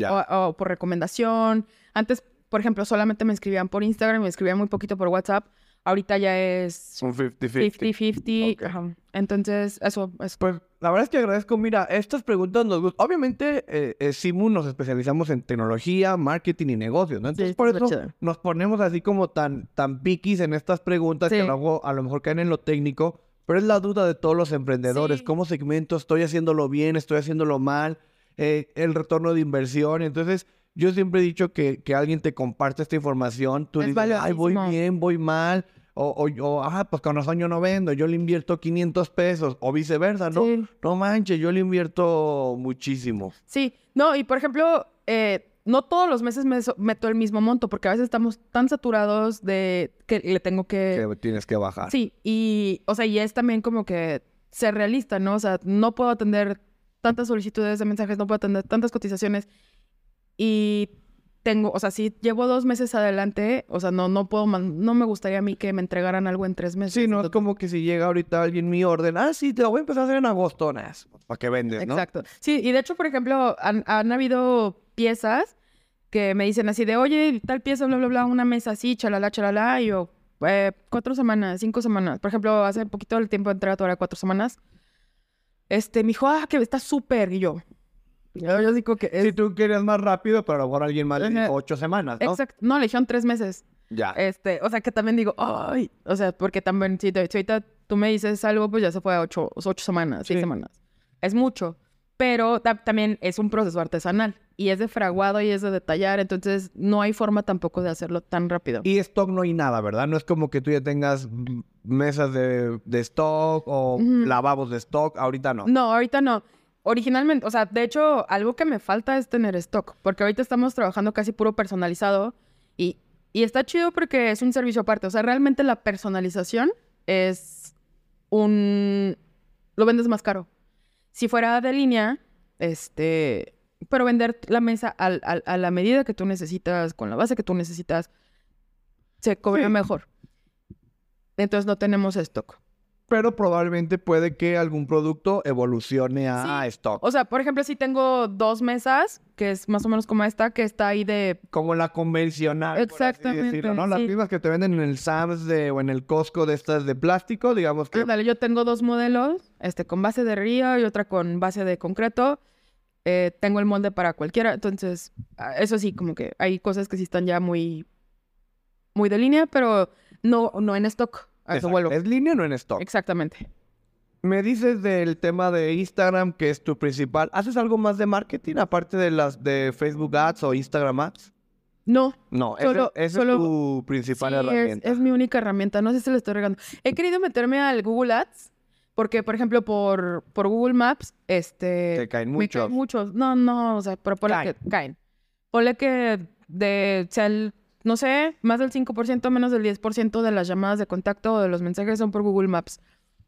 o por recomendación. Antes, por ejemplo, solamente me escribían por Instagram, me escribían muy poquito por WhatsApp. Ahorita ya es Un 50-50. 50-50. Ok. ajá. Entonces, eso, eso. Pues la verdad es que agradezco. Mira, estas preguntas nos gustan. Obviamente, eh, eh, Simu nos especializamos en tecnología, marketing y negocios, ¿no? Entonces, Sí, por eso chido. nos ponemos así como tan, tan piquis en estas preguntas que Sí. luego a lo mejor caen en lo técnico, pero es la duda de todos los emprendedores. Sí. ¿Cómo segmento? ¿Estoy haciéndolo bien? ¿Estoy haciéndolo mal? Eh, el retorno de inversión. Entonces, yo siempre he dicho que, que alguien te comparte esta información. Tú Es dices, ay, voy bien, voy mal. O, o, o, ah, pues con razón yo no vendo, yo le invierto 500 pesos, o viceversa, ¿no? Sí. No manches, yo le invierto muchísimo. Sí, no, y por ejemplo, eh, no todos los meses me meto el mismo monto, porque a veces estamos tan saturados de que le tengo que... Que tienes que bajar. Sí, y, o sea, y es también como que ser realista, ¿no? O sea, no puedo atender tantas solicitudes de mensajes, no puedo atender tantas cotizaciones y tengo, o sea, si llevo dos meses adelante, o sea, no, no puedo, man- no me gustaría a mí que me entregaran algo en tres meses. Sí, no es como que si llega ahorita alguien mi orden, ah, sí, te lo voy a empezar a hacer en agosto, ¿para qué vendes, no? Exacto. Sí, y de hecho, por ejemplo, han, han habido piezas que me dicen así de, oye, tal pieza, bla, bla, bla, una mesa así, chalala, chalala, y yo, eh, cuatro semanas, cinco semanas. Por ejemplo, hace poquito el tiempo de entrega todavía cuatro semanas. Este, me dijo, ah, que está súper, y yo. Yo, yo digo que es... Si tú querías más rápido, pero a lo mejor alguien más le dijo ocho semanas, ¿no? Exacto. No, le dijeron tres meses. Ya. Este, o sea, que también digo, ay, o sea, porque también, si, te- si ahorita tú me dices algo, pues ya se fue a ocho, ocho semanas, seis Sí. semanas. Es mucho, pero ta- también es un proceso artesanal y es de fraguado y es de detallar, entonces no hay forma tampoco de hacerlo tan rápido. Y stock no hay nada, ¿verdad? No es como que tú ya tengas mesas de, de stock o Ujú. lavabos de stock. Ahorita no. No, ahorita no. Originalmente, o sea, de hecho, algo que me falta es tener stock, porque ahorita estamos trabajando casi puro personalizado y, y está chido porque es un servicio aparte. O sea, realmente la personalización es un... lo vendes más caro. Si fuera de línea, este... Pero vender la mesa al- al- a la medida que tú necesitas, con la base que tú necesitas, se cobra Sí. mejor. Entonces no tenemos stock. Pero probablemente puede que algún producto evolucione a Sí. stock. O sea, por ejemplo, si tengo dos mesas, que es más o menos como esta, que está ahí de... como la convencional. Exactamente, decirlo, ¿no? Las sí. mismas que te venden en el Sam's de, o en el Costco de estas de plástico, digamos que. Ándale, yo tengo dos modelos, este con base de río y otra con base de concreto. Eh, tengo el molde para cualquiera, entonces, ah, eso sí, como que hay cosas que sí están ya muy, muy de línea, pero no, no en stock. A eso Exacto. vuelvo. ¿Es línea o no en stock? Exactamente. Me dices del tema de Instagram, que es tu principal. ¿Haces algo más de marketing aparte de las de Facebook Ads o Instagram Ads? No, No, ese- Solo- esa solo- es tu principal Sí, es, herramienta. es mi única herramienta. No sé si le estoy regando. He querido meterme al Google Ads, porque, por ejemplo, por, por Google Maps, este... Te caen me muchos. caen muchos. No, no, o sea, pero ponle Caen. que caen. Ponle que de, sea el- no sé, más del 5%, menos del 10% de las llamadas de contacto o de los mensajes son por Google Maps.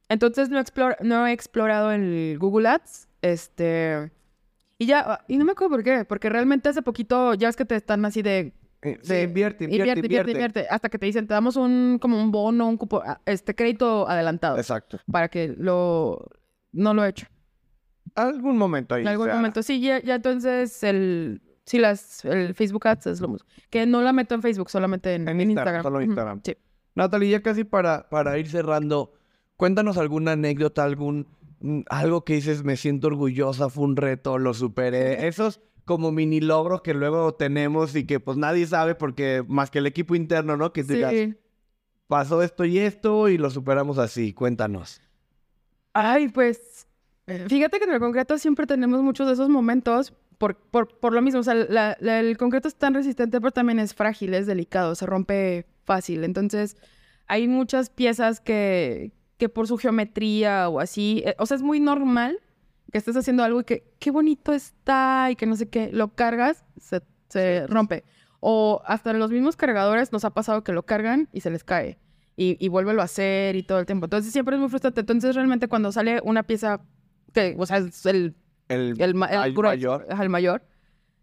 Entonces no, explor- no he explorado el Google Ads, este... Y ya, ah, y no me acuerdo por qué, porque realmente hace poquito, ya es que te están así de, Eh, sí, de- invierte, invierte, invierte, invierte, invierte, hasta que te dicen, te damos un, como un bono, un cupo, ah, este crédito adelantado, Exacto. para que lo, no lo he hecho. Algún momento ahí. En algún momento, sí, ya, ya entonces el, sí, las, el Facebook Ads es lo mismo. Que no la meto en Facebook, solamente en, En en Instagram, Instagram. solo Ujú, Instagram. Sí. Natalie, ya casi para, para ir cerrando, cuéntanos alguna anécdota, algún mm, algo que dices, me siento orgullosa, fue un reto, lo superé. Esos como mini logros que luego tenemos y que pues nadie sabe porque más que el equipo interno, ¿no? Que digas, pasó esto y esto y lo superamos así. Cuéntanos. Ay, pues, eh, fíjate que en el concreto siempre tenemos muchos de esos momentos por, por, por lo mismo. O sea, la- la- el concreto es tan resistente, pero también es frágil, es delicado, se rompe fácil. Entonces, hay muchas piezas que, que por su geometría o así, eh, o sea, es muy normal que estés haciendo algo y que qué bonito está y que no sé qué, lo cargas, se, se rompe. O hasta los mismos cargadores nos ha pasado que lo cargan y se les cae. Y, y vuélvelo a hacer y todo el tiempo. Entonces siempre es muy frustrante. Entonces realmente cuando sale una pieza que, o sea, es el, El, el, ma- el mayor. el mayor,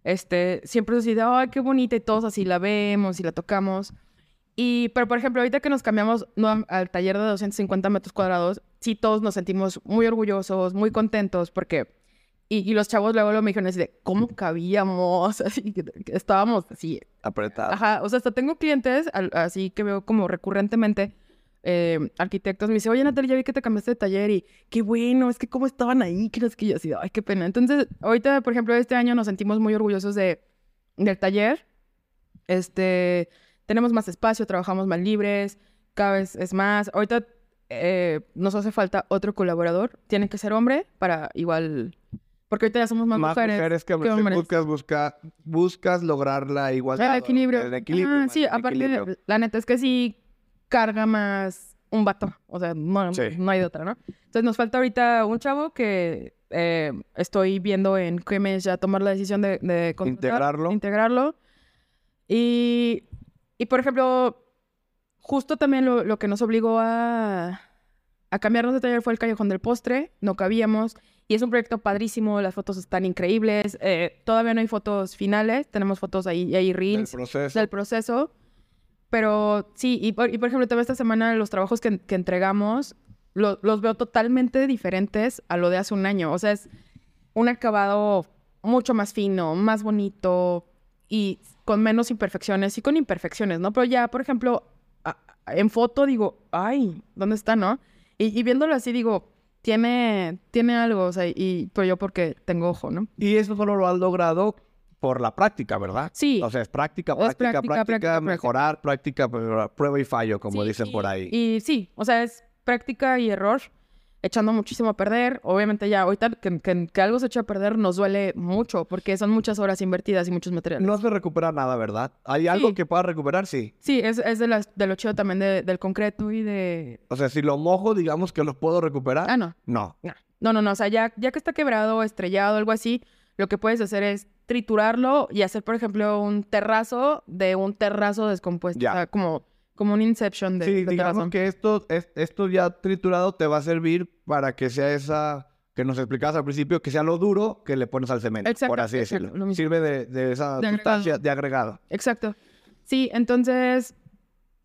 este, siempre es así de, ay, qué bonita y todos así la vemos y la tocamos. Y, pero por ejemplo, ahorita que nos cambiamos no, al taller de 250 metros cuadrados, sí todos nos sentimos muy orgullosos, muy contentos, porque, y, y los chavos luego, luego me dijeron así de, ¿cómo cabíamos? Así, que, estábamos así, apretado. Ajá, o sea, hasta tengo clientes, al- así que veo como recurrentemente, eh, arquitectos, me dice, oye Natalia, ya vi que te cambiaste de taller y qué bueno, es que cómo estaban ahí, que es que yo así, ay, qué pena. Entonces, ahorita, por ejemplo, este año nos sentimos muy orgullosos de, del taller. Este, tenemos más espacio, trabajamos más libres, cada vez es más. Ahorita eh, nos hace falta otro colaborador, tiene que ser hombre para igual, porque ahorita ya somos más, Más mujeres, que, hombres. hombres. Buscas, busca, buscas lograr la igualdad. El equilibrio. El equilibrio. Ah, sí, aparte, la neta es que sí carga más un vato. O sea, no, Sí. no hay de otra, ¿no? Entonces nos falta ahorita un chavo que eh, estoy viendo en mes ya tomar la decisión de, de Integrarlo. Integrarlo. Y, y, por ejemplo, justo también lo, lo que nos obligó a, a cambiarnos de taller fue el Callejón del Postre. No cabíamos. Y es un proyecto padrísimo, las fotos están increíbles. eh, todavía no hay fotos finales, tenemos fotos ahí, El reels proceso. del proceso. Pero sí, y por, y por ejemplo, también esta semana los trabajos que, entregamos lo- los veo totalmente diferentes a lo de hace un año. O sea, es un acabado mucho más fino, más bonito y con menos imperfecciones y con imperfecciones, ¿no? Pero ya, por ejemplo, en foto digo, ay, ¿dónde está, no? Y, viéndolo así digo, tiene, tiene algo, o sea, y pues yo porque tengo ojo, ¿no? Y eso solo lo has logrado por la práctica, ¿verdad? Sí. O sea, es práctica, Es práctica, práctica, práctica, práctica, práctica. mejorar, práctica, prueba y fallo, como Sí, dicen y- por ahí. Y sí, o sea, es práctica y error, echando muchísimo a perder. Obviamente ya ahorita que, que- que algo se echa a perder nos duele mucho porque son muchas horas invertidas y muchos materiales. No se recupera nada, ¿verdad? ¿Hay algo Sí. que pueda recuperar? Sí. Sí, es, es de, las, de lo chido también de- del concreto y de... O sea, si lo mojo, digamos que los puedo recuperar. Ah, no. No. No, no, no, no. O sea, ya, ya que está quebrado, estrellado, algo así, lo que puedes hacer es triturarlo y hacer, por ejemplo, un terrazo de un terrazo descompuesto. Ya. O sea, como, como un inception de, Sí, de digamos terrazo. que esto, es- esto ya triturado te va a servir para que sea esa que nos explicabas al principio, que sea lo duro que le pones al cemento, Exacto, por así decirlo. Sirve de, de esa De sustancia agregado. de agregado. Exacto. Sí, entonces,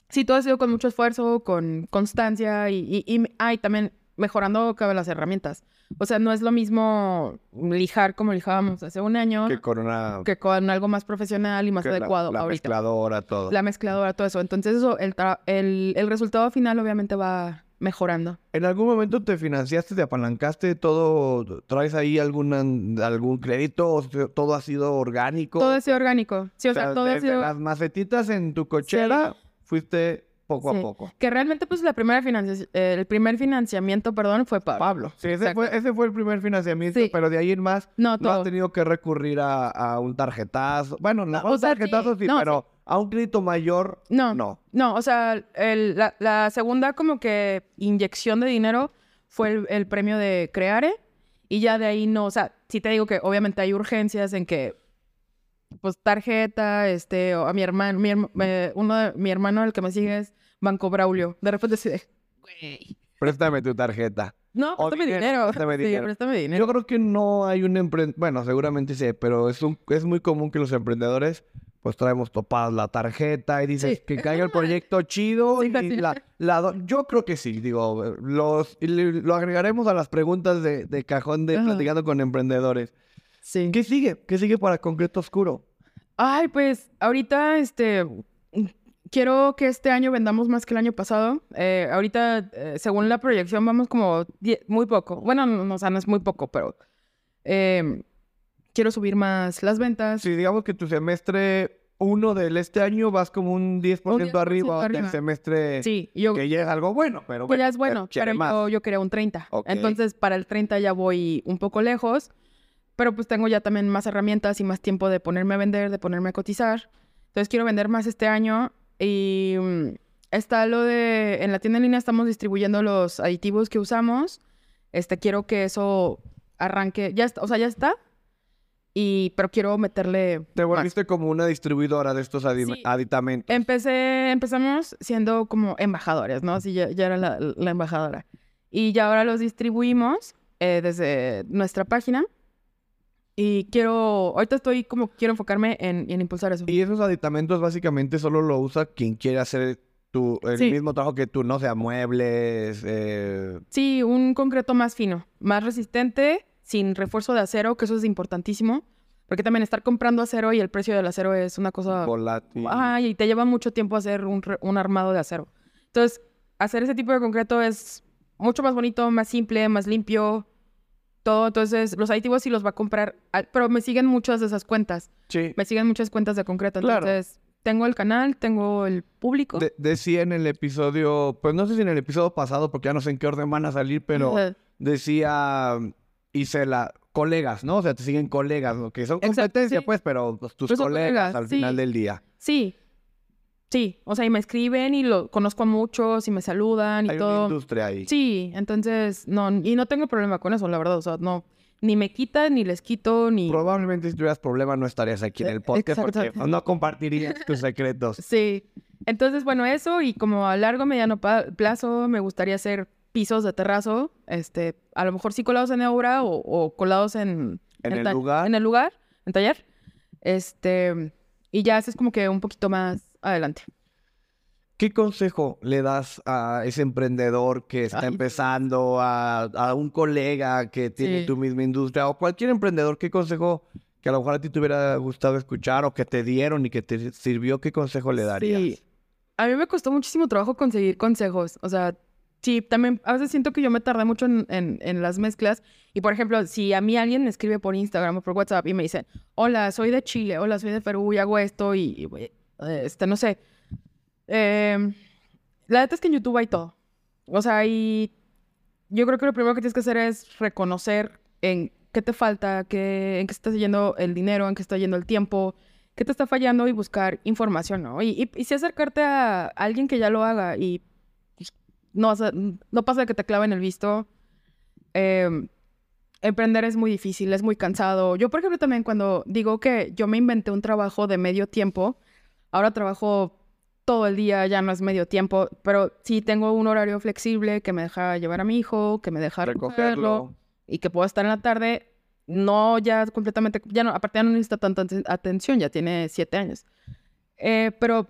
sí, todo ha sido con mucho esfuerzo, con constancia y, y, y, ah, y también mejorando cada vez las herramientas. O sea, no es lo mismo lijar como lijábamos hace un año Que que, con una con algo más profesional y más que la- adecuado la, ahorita. mezcladora, todo. La mezcladora, todo eso. Entonces, eso, el, tra- el, el resultado final obviamente va mejorando. ¿En algún momento te financiaste, te apalancaste, todo, traes ahí alguna, algún crédito o todo ha sido orgánico? Todo ha sido orgánico. Sí, o, O sea, sea, todo ha sido... las macetitas en tu cochera fuiste poco Sí. a poco. Que realmente, pues, la primera eh, el primer financiamiento, perdón, fue Pablo. Pablo. Sí, ese fue, ese fue el primer financiamiento, Sí. pero de ahí en más No, no has tenido que recurrir a, a un tarjetazo. Bueno, no, un tarjetazo sí, No, pero a un crédito mayor, No, no. no, o sea, el- la, la segunda como que inyección de dinero fue el, el premio de Creare y ya de ahí no, o sea, sí te digo que obviamente hay urgencias en que, pues tarjeta, este, o a mi hermano, mi, eh, uno de mi hermano, el que me sigue es Banco Braulio, de repente sí de, güey, Préstame tu tarjeta. no, préstame dinero, dinero, préstame sí, dinero. préstame dinero. Yo creo que no hay un emprendedor, bueno, seguramente sí, pero es, un, es muy común que los emprendedores pues traemos topadas la tarjeta y dices Sí. que caiga el proyecto chido Sí, y la, yo creo que sí, digo, los, lo agregaremos a las preguntas de, de cajón de Ajá. platicando con emprendedores. Sí. ¿Qué sigue? ¿Qué sigue para Concreto Oscuro? Ay, pues ahorita, este, quiero que este año vendamos más que el año pasado. Eh, ahorita, eh, según la proyección, vamos como muy poco. Bueno, no, no, o sea, no es muy poco, pero eh, quiero subir más las ventas. Si digamos que tu semestre uno del este año vas como un 10%, Un 10% arriba, del arriba. semestre Sí, yo que ya es algo bueno, pero que bueno. ya es bueno, pero yo, yo quería un 30. Ok. Entonces, para el 30 ya voy un poco lejos, pero pues tengo ya también más herramientas y más tiempo de ponerme a vender, de ponerme a cotizar. Entonces, quiero vender más este año y mm, está lo de, en la tienda en línea estamos distribuyendo los aditivos que usamos. Este, quiero que eso arranque, ya está, o sea, ya está, y, pero quiero meterle Te volviste como una distribuidora de estos Sí. aditamentos. Empecé, empezamos siendo como embajadores, ¿no? Así ya, ya era la, la embajadora. Y ya ahora los distribuimos eh, desde nuestra página. Y quiero, ahorita estoy como, quiero enfocarme en, en impulsar eso. Y esos aditamentos básicamente solo lo usa quien quiere hacer tu, el Sí. mismo trabajo que tú, no sea muebles, eh, Sí, un concreto más fino, más resistente, sin refuerzo de acero, que eso es importantísimo. Porque también estar comprando acero y el precio del acero es una cosa... volátil. Ay, y te lleva mucho tiempo hacer un, un armado de acero. Entonces, hacer ese tipo de concreto es mucho más bonito, más simple, más limpio, todo. Entonces, los aditivos sí los va a comprar, al- pero me siguen muchas de esas cuentas. Sí. Me siguen muchas cuentas de concreto. Claro. Entonces, tengo el canal, tengo el público. De- decía en el episodio, pues no sé si en el episodio pasado, porque ya no sé en qué orden van a salir, pero Ajá. decía Isela, colegas, ¿no? O sea, te siguen colegas, ¿no? que son Exacto, competencia, sí. pues, pero pues, tus Pues colegas, colegas, al sí. final del día. Sí, sí. O sea, y me escriben y lo conozco a muchos y me saludan y Hay todo. industria ahí. Sí, entonces, no, y no tengo problema con eso, la verdad. O sea, no, ni me quita, ni les quito, ni... Probablemente si tuvieras problemas no estarías aquí en el podcast porque Eh, Exacto. no compartirías tus secretos. Sí. Entonces, bueno, eso y como a largo, mediano plazo me gustaría hacer pisos de terrazo, este, a lo mejor sí colados en obra o, o colados en... En el lugar. En el lugar, en taller. Este, y ya ese es como que un poquito más adelante. ¿Qué consejo le das a ese emprendedor que está Ay. empezando, a, a un colega que tiene Sí. tu misma industria o cualquier emprendedor? ¿Qué consejo que a lo mejor a ti te hubiera gustado escuchar o que te dieron y que te sirvió? ¿Qué consejo le darías? Sí. A mí me costó muchísimo trabajo conseguir consejos. O sea, sí, también a veces siento que yo me tardé mucho en, en- en las mezclas. Y por ejemplo, si a mí alguien me escribe por Instagram o por WhatsApp y me dice, hola, soy de Chile, hola, soy de Perú y hago esto y, y, este, no sé. Em, la neta es que en YouTube hay todo. O sea, y yo creo que lo primero que tienes que hacer es reconocer en qué te falta, qué, en qué está yendo el dinero, en qué está yendo el tiempo, qué te está fallando y buscar información, ¿no? Y, y, y sí acercarte a alguien que ya lo haga y pues, no, vas a- no pasa que te claven el visto. Em, emprender es muy difícil, es muy cansado. Yo, por ejemplo, también cuando digo que yo me inventé un trabajo de medio tiempo, ahora trabajo todo el día, ya no es medio tiempo, pero sí tengo un horario flexible que me deja llevar a mi hijo, que me deja recogerlo Recogerlo. y que puedo estar en la tarde, no ya completamente, ya no, aparte ya no necesita tanta aten- atención, ya tiene siete años. Eh, pero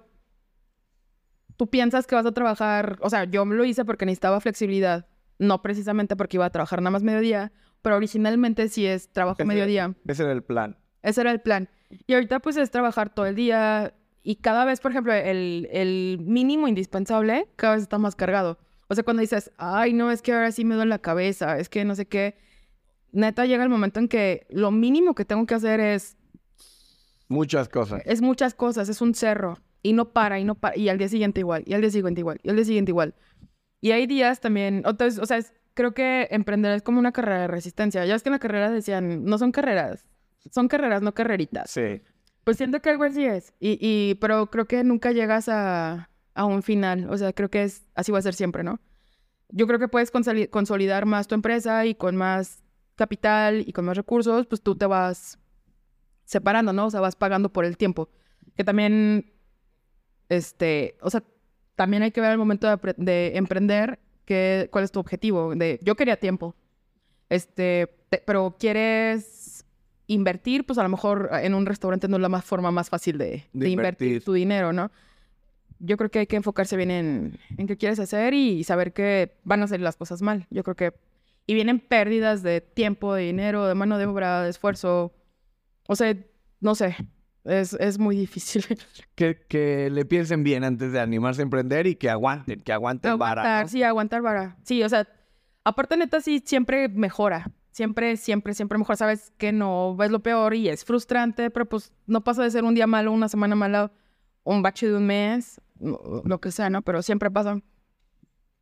tú piensas que vas a trabajar, o sea, yo me lo hice porque necesitaba flexibilidad, no precisamente porque iba a trabajar nada más mediodía, pero originalmente sí es trabajo Ese- mediodía. Ese era el plan. Ese era el plan. Y ahorita pues es trabajar todo el día y cada vez, por ejemplo, el, el mínimo indispensable cada vez está más cargado. O sea, cuando dices, ay, no, es que ahora sí me duele la cabeza, es que no sé qué, neta llega el momento en que lo mínimo que tengo que hacer es, Muchas cosas. es muchas cosas, es un cerro y no para y no para, y al día siguiente igual, y al día siguiente igual, y al día siguiente igual. Y hay días también, entonces, o sea, es- creo que emprender es como una carrera de resistencia. Ya es que en la carrera decían, no son carreras, son carreras, no carreritas. Sí. Pues siento que algo así es. Y, y, pero creo que nunca llegas a, a un final. O sea, creo que es así va a ser siempre, ¿no? Yo creo que puedes consoli- consolidar más tu empresa y con más capital y con más recursos, pues tú te vas separando, ¿no? O sea, vas pagando por el tiempo. Que también, este, o sea, también hay que ver al momento de, de emprender que, cuál es tu objetivo. De, yo quería tiempo, este, te- pero quieres invertir, pues a lo mejor en un restaurante no es la más forma más fácil de, De de invertir. invertir. tu dinero, ¿no? Yo creo que hay que enfocarse bien en, en qué quieres hacer y saber que van a salir las cosas mal. Yo creo que... Y vienen pérdidas de tiempo, de dinero, de mano de obra, de esfuerzo. O sea, no sé. Es, es muy difícil. Que, que le piensen bien antes de animarse a emprender y que aguanten, que aguanten vara. aguantar, ¿no? sí, aguantar vara. Sí, o sea, aparte neta sí siempre mejora. Siempre, siempre, siempre mejor. Sabes que no ves lo peor y es frustrante, pero pues no pasa de ser un día malo, una semana mala, un bache de un mes, lo que sea, ¿no? Pero siempre pasa.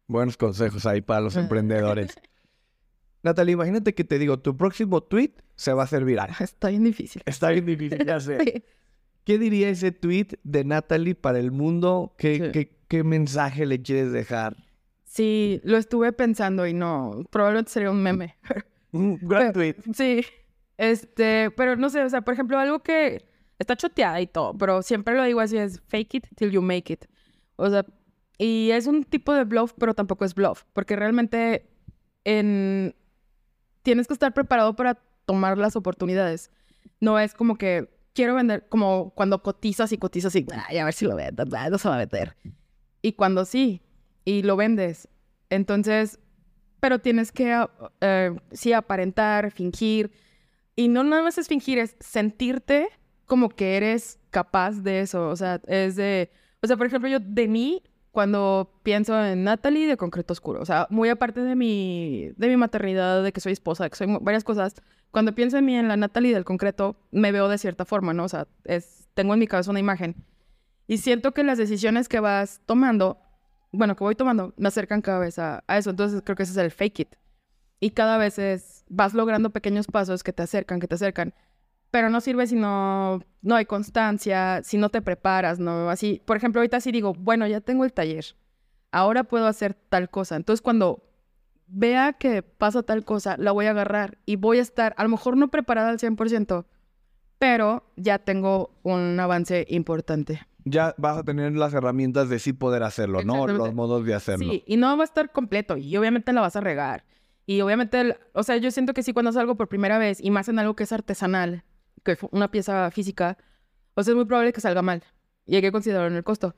Buenos consejos ahí para Ah. los emprendedores. Natalie, imagínate que te digo, tu próximo tweet se va a hacer viral. Está bien difícil. Está bien difícil, ya sé. Sí. ¿Qué diría ese tweet de Natalie para el mundo? ¿Qué, Sí. qué- qué mensaje le quieres dejar? Sí, lo estuve pensando y no, probablemente sería un meme. Un gran Pero- tweet. Sí, este, pero no sé, o sea, por ejemplo, algo que está choteada y todo, pero siempre lo digo así, es fake it till you make it. O sea, y es un tipo de bluff, pero tampoco es bluff, porque realmente en... tienes que estar preparado para tomar las oportunidades. No es como que quiero vender, como cuando cotizas y cotizas y, ay, a ver si lo vendo, ay, no se va a vender. Y cuando sí, y lo vendes, entonces pero tienes que, ah, eh, sí, aparentar, fingir. Y no nada más es fingir, es sentirte como que eres capaz de eso. O sea, es de... O sea, por ejemplo, yo de mí, cuando pienso en Natalie de Concreto Oscuro, o sea, muy aparte de mi, de mi maternidad, de que soy esposa, de que soy varias cosas, cuando pienso en mí, en la Natalie del concreto, me veo de cierta forma, ¿no? O sea, es, tengo en mi cabeza una imagen. Y siento que las decisiones que vas tomando bueno, que voy tomando, me acercan cada vez a, eso. Entonces creo que ese es el fake it. Y cada vez es, vas logrando pequeños pasos que te acercan, que te acercan. Pero no sirve si no, no hay constancia, si no te preparas, ¿no? Así, por ejemplo, ahorita sí digo, bueno, ya tengo el taller. Ahora puedo hacer tal cosa. Entonces cuando vea que pasa tal cosa, la voy a agarrar y voy a estar, a lo mejor no preparada al 100%, pero ya tengo un avance importante. Ya vas a tener las herramientas de sí poder hacerlo, ¿no? Los modos de hacerlo. Sí, y no va a estar completo y obviamente la vas a regar. Y obviamente, o sea, yo siento que sí cuando es algo por primera vez y más en algo que es artesanal, que es una pieza física, o sea, es muy probable que salga mal y hay que considerarlo en el costo.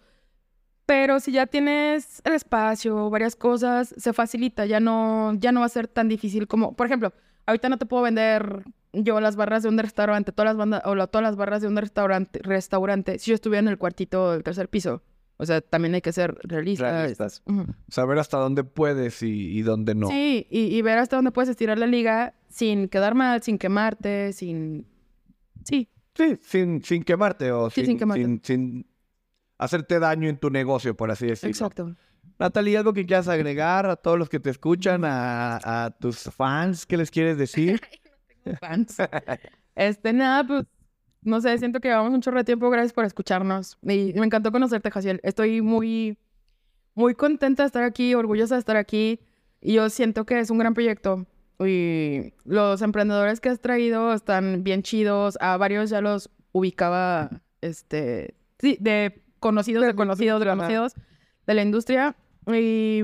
Pero si ya tienes el espacio, varias cosas, se facilita, ya no, ya no va a ser tan difícil como, por ejemplo, ahorita no te puedo vender yo las barras de un restaurante, todas las bandas, o la- todas las barras de un restaurante, restaurante, si yo estuviera en el cuartito del tercer piso. O sea, también hay que ser realistas. Realistas. Saber hasta dónde puedes y, y dónde no. Sí, y, y ver hasta dónde puedes estirar la liga sin quedar mal, sin quemarte, sin... Sí, Sí, sin, sin quemarte o Sí, sin, sin quemarte. sin- sin hacerte daño en tu negocio, por así decirlo. exacto. Natalie, ¿algo que quieras agregar a todos los que te escuchan, a, a tus fans? ¿Qué les quieres decir? Fans. Este, nada, pues, no sé, siento que llevamos un chorro de tiempo. Gracias por escucharnos. Y me encantó conocerte, Jaciel. Estoy muy, muy contenta de estar aquí, orgullosa de estar aquí. Y yo siento que es un gran proyecto. Y los emprendedores que has traído están bien chidos. A varios ya los ubicaba, este, sí, de conocidos, de conocidos, de conocidos de la industria. Y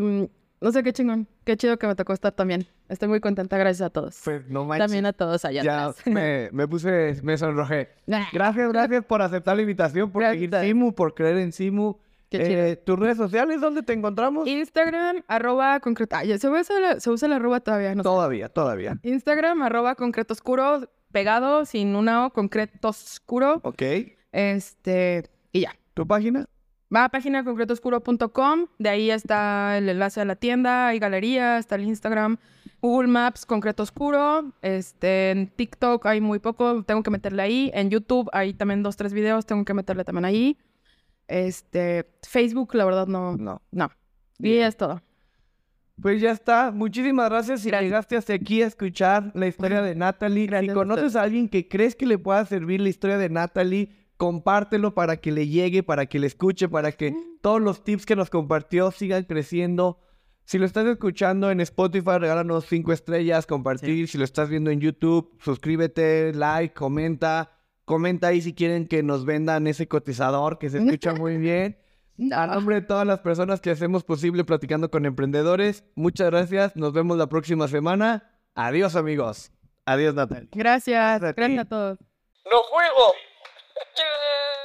no sé qué chingón, qué chido que me tocó estar también. Estoy muy contenta, gracias a todos. Pues no manches. También a todos allá ya atrás. me, me puse, me sonrojé. Ah, Gracias, gracias por aceptar la invitación, por seguir. Simu, por creer en Simu. Qué chido. Eh, ¿Tus redes sociales dónde te encontramos? Instagram, arroba concreto. Ay, se usa, la, se usa la arroba todavía, no sé. Todavía, todavía. Instagram, arroba concreto oscuro, pegado, sin una O, concreto oscuro. Ok. Este, y ya. ¿Tu página? Va a página concretoscuro.com, de ahí está el enlace a la tienda, hay galería, está el Instagram, Google Maps, Concreto Oscuro, este, en TikTok hay muy poco, tengo que meterle ahí, en YouTube hay también dos, tres videos, tengo que meterle también ahí, este, Facebook, la verdad no, No. no, y es todo. Pues ya está. Muchísimas gracias si Gracias. llegaste hasta aquí a escuchar la historia de Natalie. Gracias si conoces a alguien que crees que le pueda servir la historia de Natalie, compártelo para que le llegue, para que le escuche, para que todos los tips que nos compartió sigan creciendo. Si lo estás escuchando en Spotify, regálanos cinco estrellas, compartir. Si lo estás viendo en YouTube, suscríbete, like, comenta. Comenta ahí si quieren que nos vendan ese cotizador que se escucha muy bien. A nombre de todas las personas que hacemos posible platicando con emprendedores, muchas gracias. Nos vemos la próxima semana. Adiós, amigos. Adiós, Natalia. Gracias, Gracias a gracias a todos. ¡No juego! Chưa